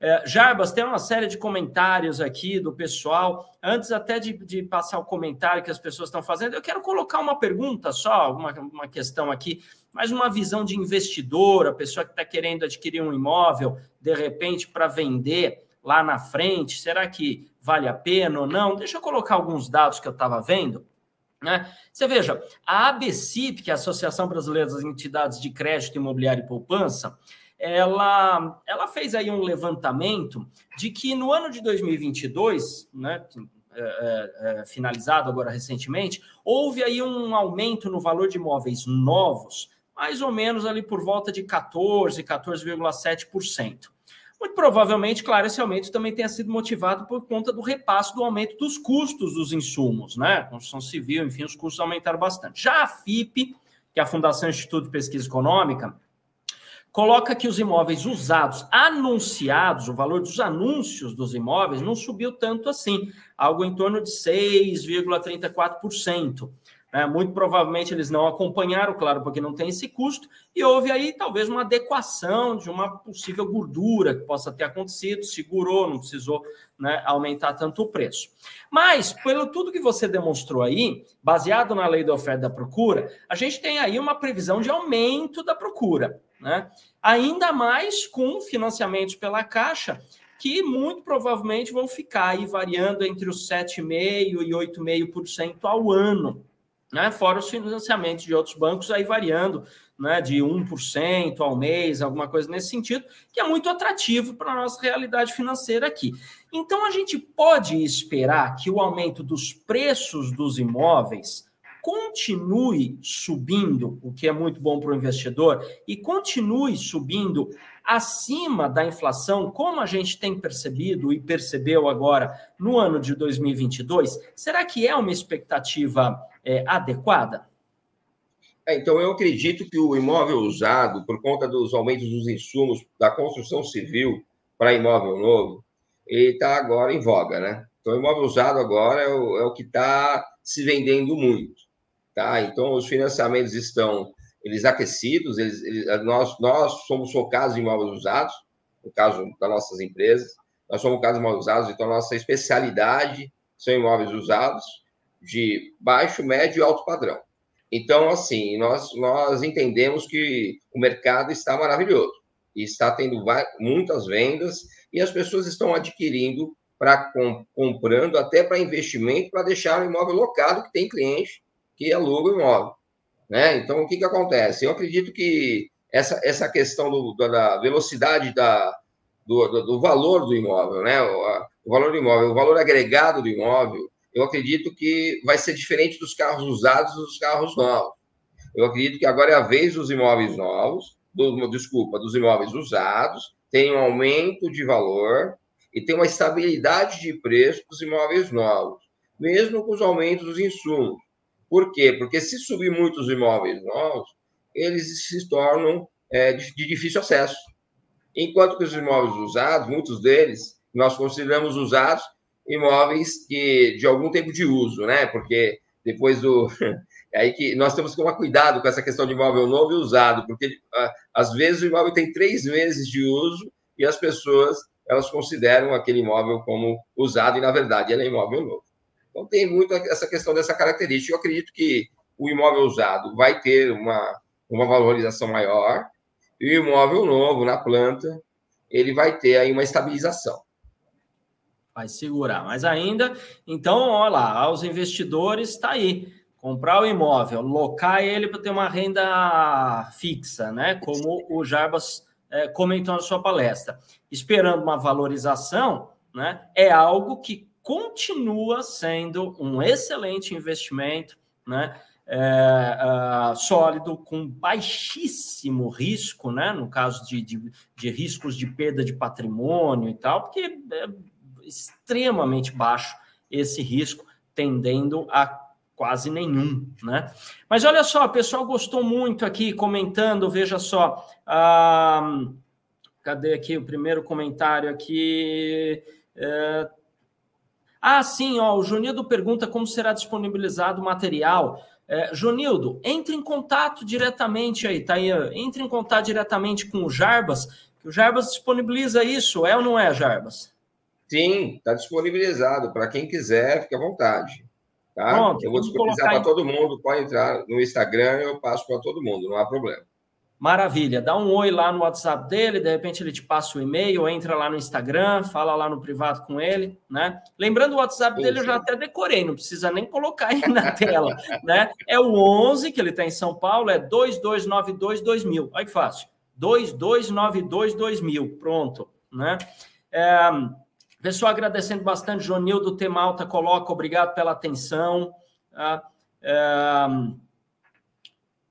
É, Jarbas, tem uma série de comentários aqui do pessoal. Antes até de, de, passar o comentário que as pessoas estão fazendo, eu quero colocar uma pergunta só, uma, uma questão aqui, mais uma visão de investidor, a pessoa que está querendo adquirir um imóvel, de repente, para vender lá na frente, será que vale a pena ou não? Deixa eu colocar alguns dados que eu estava vendo. Né? Você veja, a ABCIP, que é a Associação Brasileira das Entidades de Crédito Imobiliário e Poupança, ela, ela fez aí um levantamento de que no ano de 2022, né, é, é, é, finalizado agora recentemente, houve aí um aumento no valor de imóveis novos, mais ou menos ali por volta de 14, 14,7%. Muito provavelmente, claro, esse aumento também tenha sido motivado por conta do repasse do aumento dos custos dos insumos, né? Construção civil, enfim, os custos aumentaram bastante. Já a FIP, que é a Fundação Instituto de Pesquisa Econômica, coloca que os imóveis usados, anunciados, o valor dos anúncios dos imóveis não subiu tanto assim, algo em torno de 6,34%. É, muito provavelmente eles não acompanharam, claro, porque não tem esse custo, e houve aí talvez uma adequação de uma possível gordura que possa ter acontecido, segurou, não precisou né, aumentar tanto o preço. Mas, pelo tudo que você demonstrou aí, baseado na lei da oferta e da procura, a gente tem aí uma previsão de aumento da procura, né? Ainda mais com financiamentos pela Caixa, que muito provavelmente vão ficar aí variando entre os 7,5% e 8,5% ao ano né? fora os financiamentos de outros bancos aí variando né, de 1% ao mês, alguma coisa nesse sentido, que é muito atrativo para a nossa realidade financeira aqui. Então, a gente pode esperar que o aumento dos preços dos imóveis continue subindo, o que é muito bom para o investidor, e continue subindo acima da inflação, como a gente tem percebido e percebeu agora no ano de 2022? Será que é uma expectativa é, adequada? É, então, eu acredito que o imóvel usado, por conta dos aumentos dos insumos da construção civil para imóvel novo, ele está agora em voga, né? Então, o imóvel usado agora é o, é o que está se vendendo muito, tá? Então, os financiamentos estão eles aquecidos, eles, eles, nós, nós somos focados em imóveis usados, no caso das nossas empresas, nós somos focados em imóveis usados, então, nossa especialidade são imóveis usados, de baixo, médio e alto padrão. Então, assim, nós, nós entendemos que o mercado está maravilhoso e está tendo muitas vendas e as pessoas estão adquirindo para com, comprando até para investimento para deixar o imóvel locado que tem cliente que aluga o imóvel, né? Então o que que acontece? Eu acredito que essa, essa questão do, da velocidade da, do, do, valor do imóvel, né? O, valor do imóvel, o valor agregado do imóvel, eu acredito que vai ser diferente dos carros usados dos carros novos. Eu acredito que agora é a vez dos imóveis novos, do, desculpa, dos imóveis usados, tem um aumento de valor e tem uma estabilidade de preço dos imóveis novos, mesmo com os aumentos dos insumos. Por quê? Porque se subir muito os imóveis novos, eles se tornam é, de, difícil acesso. Enquanto que os imóveis usados, muitos deles, nós consideramos usados imóveis que de algum tempo de uso, né? Porque depois do é aí que nós temos que tomar cuidado com essa questão de imóvel novo e usado, porque às vezes o imóvel tem três meses de uso e as pessoas elas consideram aquele imóvel como usado e na verdade ele é imóvel novo. Então tem muito essa questão dessa característica. Eu acredito que o imóvel usado vai ter uma, uma valorização maior e o imóvel novo na planta, ele vai ter aí uma estabilização. Vai segurar. Mas ainda, então, olha lá, aos investidores está aí. Comprar o imóvel, locar ele para ter uma renda fixa, né? Como o Jarbas é, comentou na sua palestra. Esperando uma valorização, né? É algo que continua sendo um excelente investimento, né? é, sólido, com baixíssimo risco, né? no caso de, de, de, riscos de perda de patrimônio e tal, porque é extremamente baixo esse risco, tendendo a quase nenhum, né? Mas olha só, o pessoal gostou muito aqui comentando, veja só, ah, cadê aqui o primeiro comentário aqui? É, ah, sim, ó, o Junildo pergunta como será disponibilizado o material. É, Jonildo, entre em contato diretamente aí, tá aí, entre em contato diretamente com o Jarbas, que o Jarbas disponibiliza isso, é ou não é, Jarbas? Sim, está disponibilizado. Para quem quiser, fique à vontade. Tá? Pronto, eu vou disponibilizar para todo mundo, pode entrar no Instagram, eu passo para todo mundo, não há problema. Maravilha. Dá um oi lá no WhatsApp dele, de repente ele te passa o e-mail, entra lá no Instagram, fala lá no privado com ele, né? Lembrando o WhatsApp Isso. dele, eu já até decorei, não precisa nem colocar aí na tela, né? É o 11, que ele está em São Paulo, é 22922000. Olha que fácil. 22922000. Pronto, né? É, pessoal agradecendo bastante, Jonildo T. Malta coloca, obrigado pela atenção. Tá? É,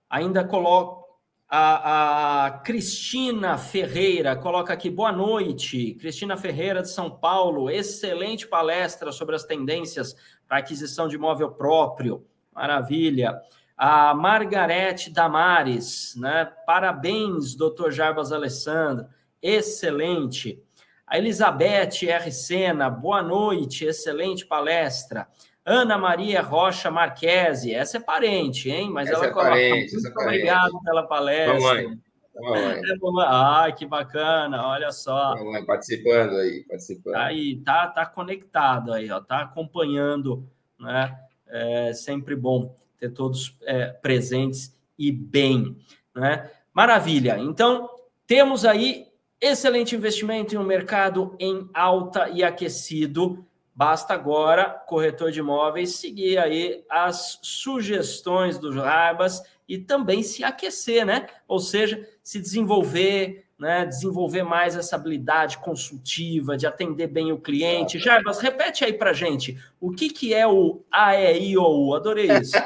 ainda coloca a, a, Cristina Ferreira coloca aqui, boa noite. Cristina Ferreira de São Paulo, excelente palestra sobre as tendências para aquisição de imóvel próprio. Maravilha. A Margarete Damares, né? Parabéns, doutor Jarbas Alessandro. Excelente. A Elizabeth R. Sena, boa noite, excelente palestra. Ana Maria Rocha Marquese, essa é parente, hein? Mas essa ela é coloca. Parente, muito é obrigado parente. pela palestra. Mamãe. Mamãe. Ai, que bacana, olha só. Mamãe participando aí, participando. Tá aí, tá, tá conectado aí, ó, tá acompanhando, né? É sempre bom ter todos é, presentes e bem, né? Maravilha. Então, temos aí excelente investimento em um mercado em alta e aquecido Basta agora, corretor de imóveis, seguir aí as sugestões dos Jarbas e também se aquecer, né? Ou seja, se desenvolver, né? Desenvolver mais essa habilidade consultiva de atender bem o cliente. Jarbas, repete aí para gente o que, que é o AEIOU. Adorei isso.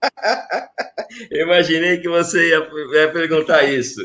Eu imaginei que você ia perguntar isso.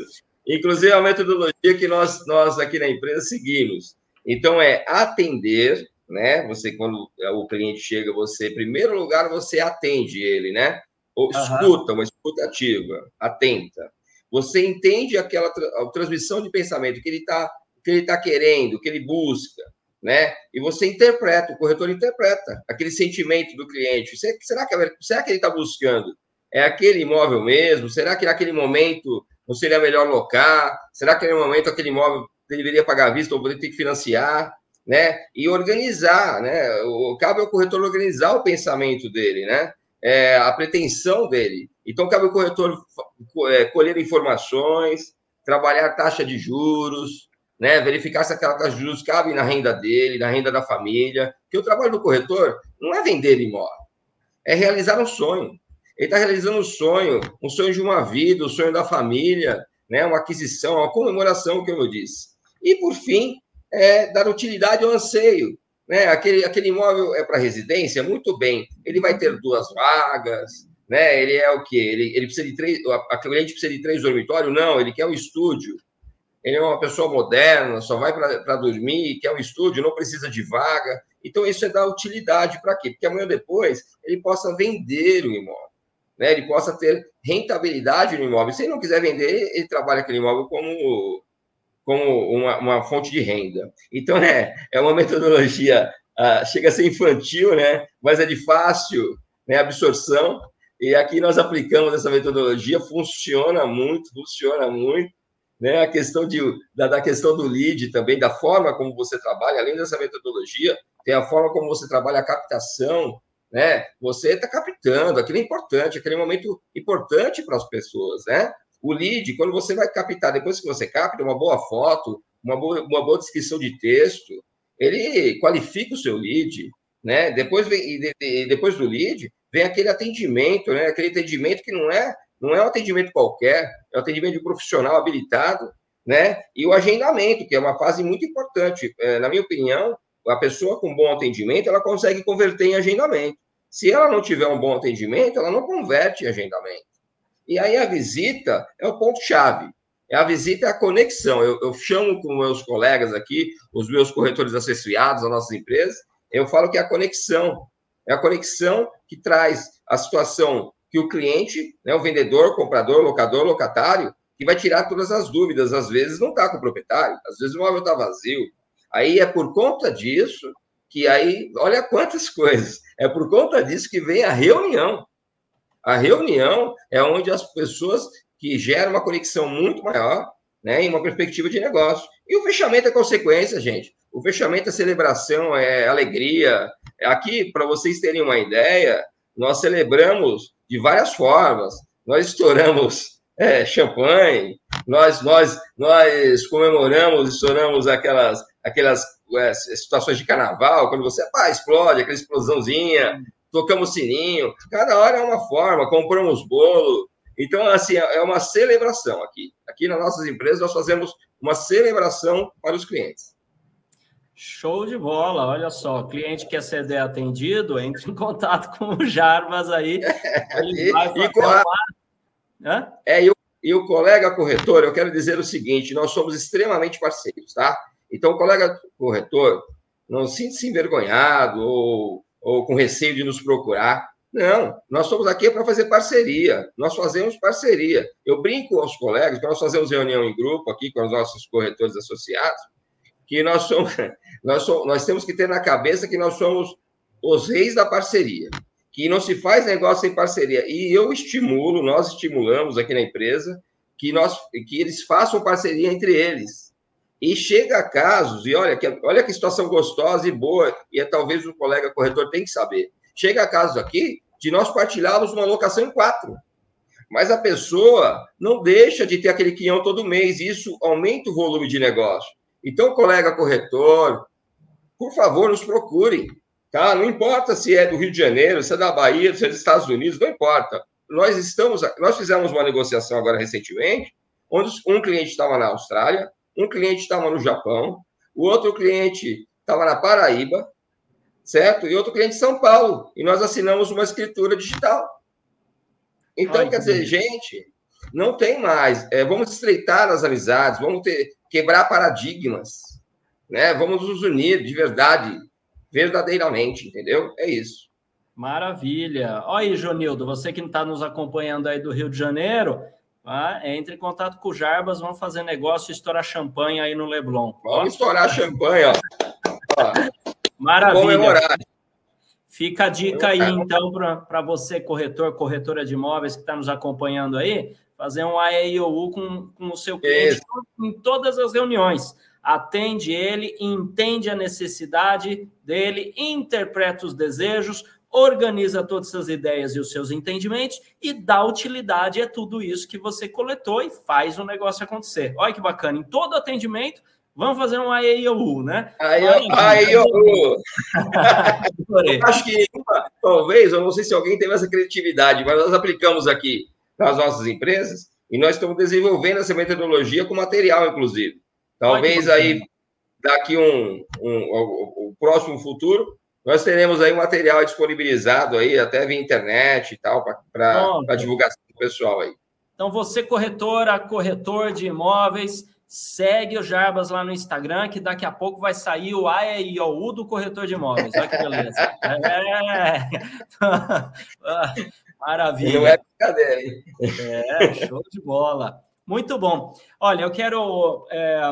Inclusive, é uma metodologia que nós, nós aqui na empresa seguimos. Então, é atender né? Você, quando o cliente chega, você, em primeiro lugar, você atende ele, né? Ou uhum. escuta, uma escuta ativa, atenta. Você entende aquela tra transmissão de pensamento que ele está que ele tá querendo, que ele busca, né? E você interpreta, o corretor interpreta aquele sentimento do cliente. Será que, será que ele está buscando? É aquele imóvel mesmo? Será que naquele momento não seria melhor locar? Será que naquele momento aquele imóvel deveria pagar à vista ou poderia ter que financiar? né? E organizar, né? O, cabe ao corretor organizar o pensamento dele, né? É, a pretensão dele. Então, cabe ao corretor é, colher informações, trabalhar a taxa de juros, né? Verificar se aquela taxa de juros cabe na renda dele, na renda da família. Porque o trabalho do corretor não é vender imóvel, é realizar um sonho. Ele está realizando um sonho, um sonho de uma vida, o um sonho da família, né, uma aquisição, uma comemoração, como eu disse. E, por fim, é, dar utilidade ao anseio. Né? Aquele, aquele imóvel é para residência, muito bem. Ele vai ter duas vagas, né? Ele é o quê? Ele, ele precisa de três. A cliente precisa de três dormitórios? Não, ele quer um estúdio. Ele é uma pessoa moderna, só vai para dormir, quer um estúdio, não precisa de vaga. Então, isso é dar utilidade para quê? Porque amanhã depois ele possa vender o imóvel, né? ele possa ter rentabilidade no imóvel. Se ele não quiser vender, ele trabalha aquele imóvel como, como uma, uma fonte de renda. Então, é, é uma metodologia, uh, chega a ser infantil, né? mas é de fácil né, absorção. E aqui nós aplicamos essa metodologia, funciona muito, funciona muito. Né? A questão de, da, da questão do lead também, da forma como você trabalha, além dessa metodologia, tem a forma como você trabalha a captação, né? Você está captando, aquilo é importante, aquele um momento importante para as pessoas, né? O lead, quando você vai captar, depois que você capta, uma boa foto, uma boa, uma boa descrição de texto, ele qualifica o seu lead, né? Depois, vem, depois do lead, vem aquele atendimento, né? Aquele atendimento que não é não é um atendimento qualquer, é um atendimento de profissional habilitado, né? E o agendamento, que é uma fase muito importante. É, na minha opinião, a pessoa com bom atendimento, ela consegue converter em agendamento. Se ela não tiver um bom atendimento, ela não converte em agendamento. E aí a visita é o ponto-chave. A visita é a conexão. Eu, eu chamo com meus colegas aqui, os meus corretores associados, as nossas empresas, eu falo que é a conexão. É a conexão que traz a situação que o cliente, né, o vendedor, comprador, locador, locatário, que vai tirar todas as dúvidas. Às vezes não está com o proprietário, às vezes o imóvel está vazio. Aí é por conta disso que aí, olha quantas coisas, é por conta disso que vem a reunião. A reunião é onde as pessoas que geram uma conexão muito maior, né, em uma perspectiva de negócio. E o fechamento é consequência, gente. O fechamento é celebração, é alegria. Aqui, para vocês terem uma ideia, nós celebramos de várias formas. Nós estouramos é, champanhe, nós, nós, nós comemoramos, estouramos aquelas, aquelas é, situações de carnaval, quando você pá, explode, aquela explosãozinha, tocamos sininho, cada hora é uma forma, compramos bolo. Então, assim, é uma celebração aqui. Aqui nas nossas empresas, nós fazemos uma celebração para os clientes. Show de bola, olha só, cliente quer ser atendido, entre em contato com o Jarbas aí. Vai e, com a... É, e o, e o colega corretor, eu quero dizer o seguinte: nós somos extremamente parceiros, tá? Então, o colega corretor não se sinta envergonhado ou, ou com receio de nos procurar. Não, nós estamos aqui para fazer parceria. Nós fazemos parceria. Eu brinco aos colegas, nós fazemos reunião em grupo aqui com os nossos corretores associados, que nós somos, nós, somos, nós temos que ter na cabeça que nós somos os reis da parceria, que não se faz negócio sem parceria. E eu estimulo, nós estimulamos aqui na empresa que nós que eles façam parceria entre eles. E chega a casos, e olha que, olha que situação gostosa e boa, e é talvez o colega corretor tem que saber. Chega a casos aqui de nós partilharmos uma locação em quatro. Mas a pessoa não deixa de ter aquele quinhão todo mês, e isso aumenta o volume de negócio. Então, colega corretor, por favor, nos procure. Tá? Não importa se é do Rio de Janeiro, se é da Bahia, se é dos Estados Unidos, não importa. Nós estamos, nós fizemos uma negociação agora recentemente, onde um cliente estava na Austrália, um cliente estava no Japão, o outro cliente estava na Paraíba, certo? E outro cliente em São Paulo. E nós assinamos uma escritura digital. Então, Ai, quer dizer, gente, não tem mais. É, vamos estreitar as amizades, vamos ter, quebrar paradigmas, né? Vamos nos unir de verdade, verdadeiramente, entendeu? É isso. Maravilha. Olha aí, Jonildo, você que está nos acompanhando aí do Rio de Janeiro, tá? entre em contato com o Jarbas, vamos fazer negócio e estourar champanhe aí no Leblon. Vamos ó. estourar champanhe, ó. Maravilha. Fica a dica aí, então, para você, corretor, corretora de imóveis que está nos acompanhando aí, fazer um AEIOU com, com o seu cliente Isso. em todas as reuniões. Atende ele, entende a necessidade dele, interpreta os desejos, organiza todas essas ideias e os seus entendimentos e dá utilidade a tudo isso que você coletou e faz o negócio acontecer. Olha que bacana, em todo atendimento Vamos fazer um AEIOU, né? AEIOU. Acho que talvez, eu não sei se alguém teve essa criatividade, mas nós aplicamos aqui nas nossas empresas E nós estamos desenvolvendo essa metodologia com material, inclusive. Talvez aí, daqui um, um, um, um próximo futuro, nós teremos aí um material disponibilizado aí, até via internet e tal, para divulgação do pessoal aí. Então, você, corretora, corretor de imóveis, segue o Jarbas lá no Instagram, que daqui a pouco vai sair o AEIOU do corretor de imóveis. Olha que beleza. É. Maravilha. Não é brincadeira, hein? É, show de bola. Muito bom. Olha, eu quero. É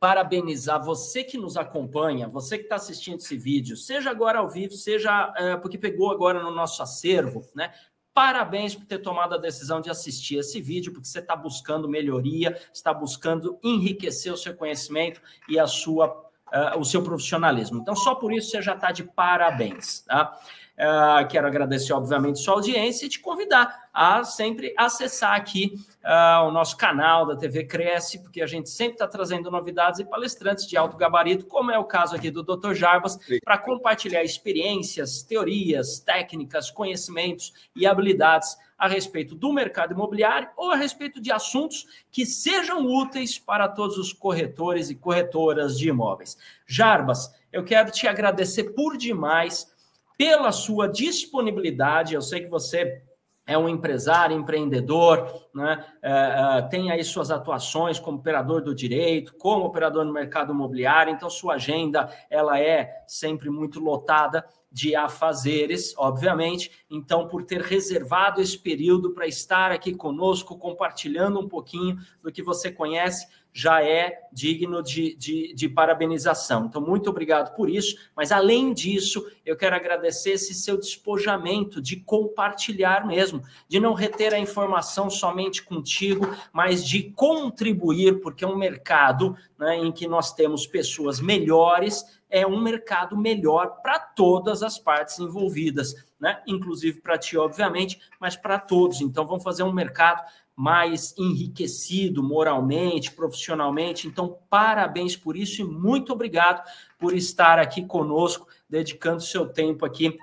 parabenizar você que nos acompanha, você que está assistindo esse vídeo, seja agora ao vivo, seja é, porque pegou agora no nosso acervo, né? Parabéns por ter tomado a decisão de assistir esse vídeo, porque você está buscando melhoria, está buscando enriquecer o seu conhecimento e a sua, uh, o seu profissionalismo. Então, só por isso você já está de parabéns. Tá? Uh, quero agradecer, obviamente, sua audiência e te convidar a sempre acessar aqui uh, o nosso canal da TV Cresce, porque a gente sempre está trazendo novidades e palestrantes de alto gabarito, como é o caso aqui do Dr. Jarbas, para compartilhar experiências, teorias, técnicas, conhecimentos e habilidades a respeito do mercado imobiliário ou a respeito de assuntos que sejam úteis para todos os corretores e corretoras de imóveis. Jarbas, eu quero te agradecer por demais pela sua disponibilidade. Eu sei que você é um empresário, empreendedor, né? É, é, tem aí suas atuações como operador do direito, como operador no mercado imobiliário, então sua agenda ela é sempre muito lotada de afazeres, obviamente. Então, por ter reservado esse período para estar aqui conosco, compartilhando um pouquinho do que você conhece, já é digno de, de, de, parabenização. Então, muito obrigado por isso. Mas, além disso, eu quero agradecer esse seu despojamento de compartilhar mesmo, de não reter a informação somente contigo, mas de contribuir, porque é um mercado né, em que nós temos pessoas melhores, é um mercado melhor para todas as partes envolvidas, né? inclusive para ti, obviamente, mas para todos. Então, vamos fazer um mercado mais enriquecido moralmente, profissionalmente. Então, parabéns por isso e muito obrigado por estar aqui conosco, dedicando seu tempo aqui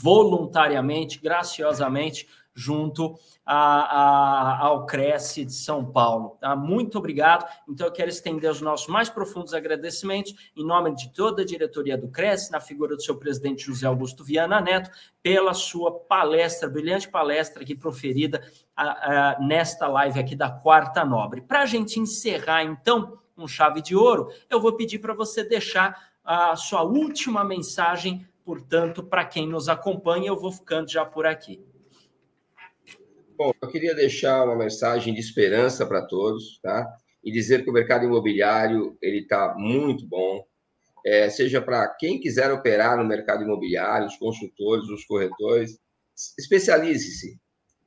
voluntariamente, graciosamente junto a, a, ao Cresce de São Paulo. Tá? Muito obrigado. Então, eu quero estender os nossos mais profundos agradecimentos em nome de toda a diretoria do Cresce, na figura do seu presidente José Augusto Viana Neto, pela sua palestra, brilhante palestra aqui proferida a, a, nesta live aqui da Quarta Nobre. Para a gente encerrar, então, um chave de ouro, eu vou pedir para você deixar a sua última mensagem, portanto, para quem nos acompanha. Eu vou ficando já por aqui. Bom, eu queria deixar uma mensagem de esperança para todos, tá? E dizer que o mercado imobiliário ele está muito bom, é, seja para quem quiser operar no mercado imobiliário, os consultores, os corretores, especialize-se,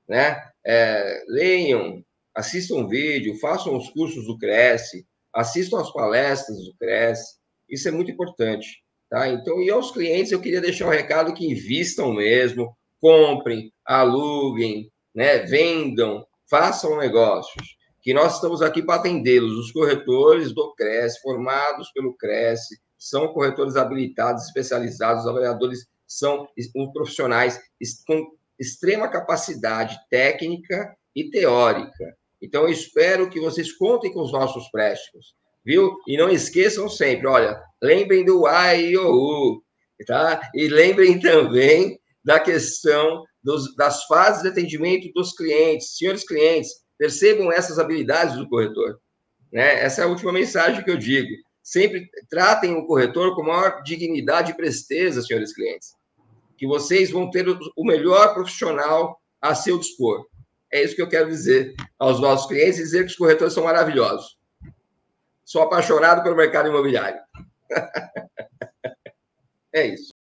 né? É, leiam, assistam vídeo, façam os cursos do Cresce, assistam as palestras do Cresce, isso é muito importante, tá? Então, e aos clientes eu queria deixar um recado que invistam mesmo, comprem, aluguem, né, vendam, façam negócios, que nós estamos aqui para atendê-los. Os corretores do Cresce, formados pelo Cresce, são corretores habilitados, especializados, os avaliadores são profissionais com extrema capacidade técnica e teórica. Então, eu espero que vocês contem com os nossos préstimos, viu? E não esqueçam sempre, olha, lembrem do AIOU, tá? E lembrem também da questão dos, das fases de atendimento dos clientes. Senhores clientes, percebam essas habilidades do corretor. Né? Essa é a última mensagem que eu digo. Sempre tratem o corretor com maior dignidade e presteza, senhores clientes. Que vocês vão ter o melhor profissional a seu dispor. É isso que eu quero dizer aos nossos clientes, dizer que os corretores são maravilhosos. Sou apaixonado pelo mercado imobiliário. é isso.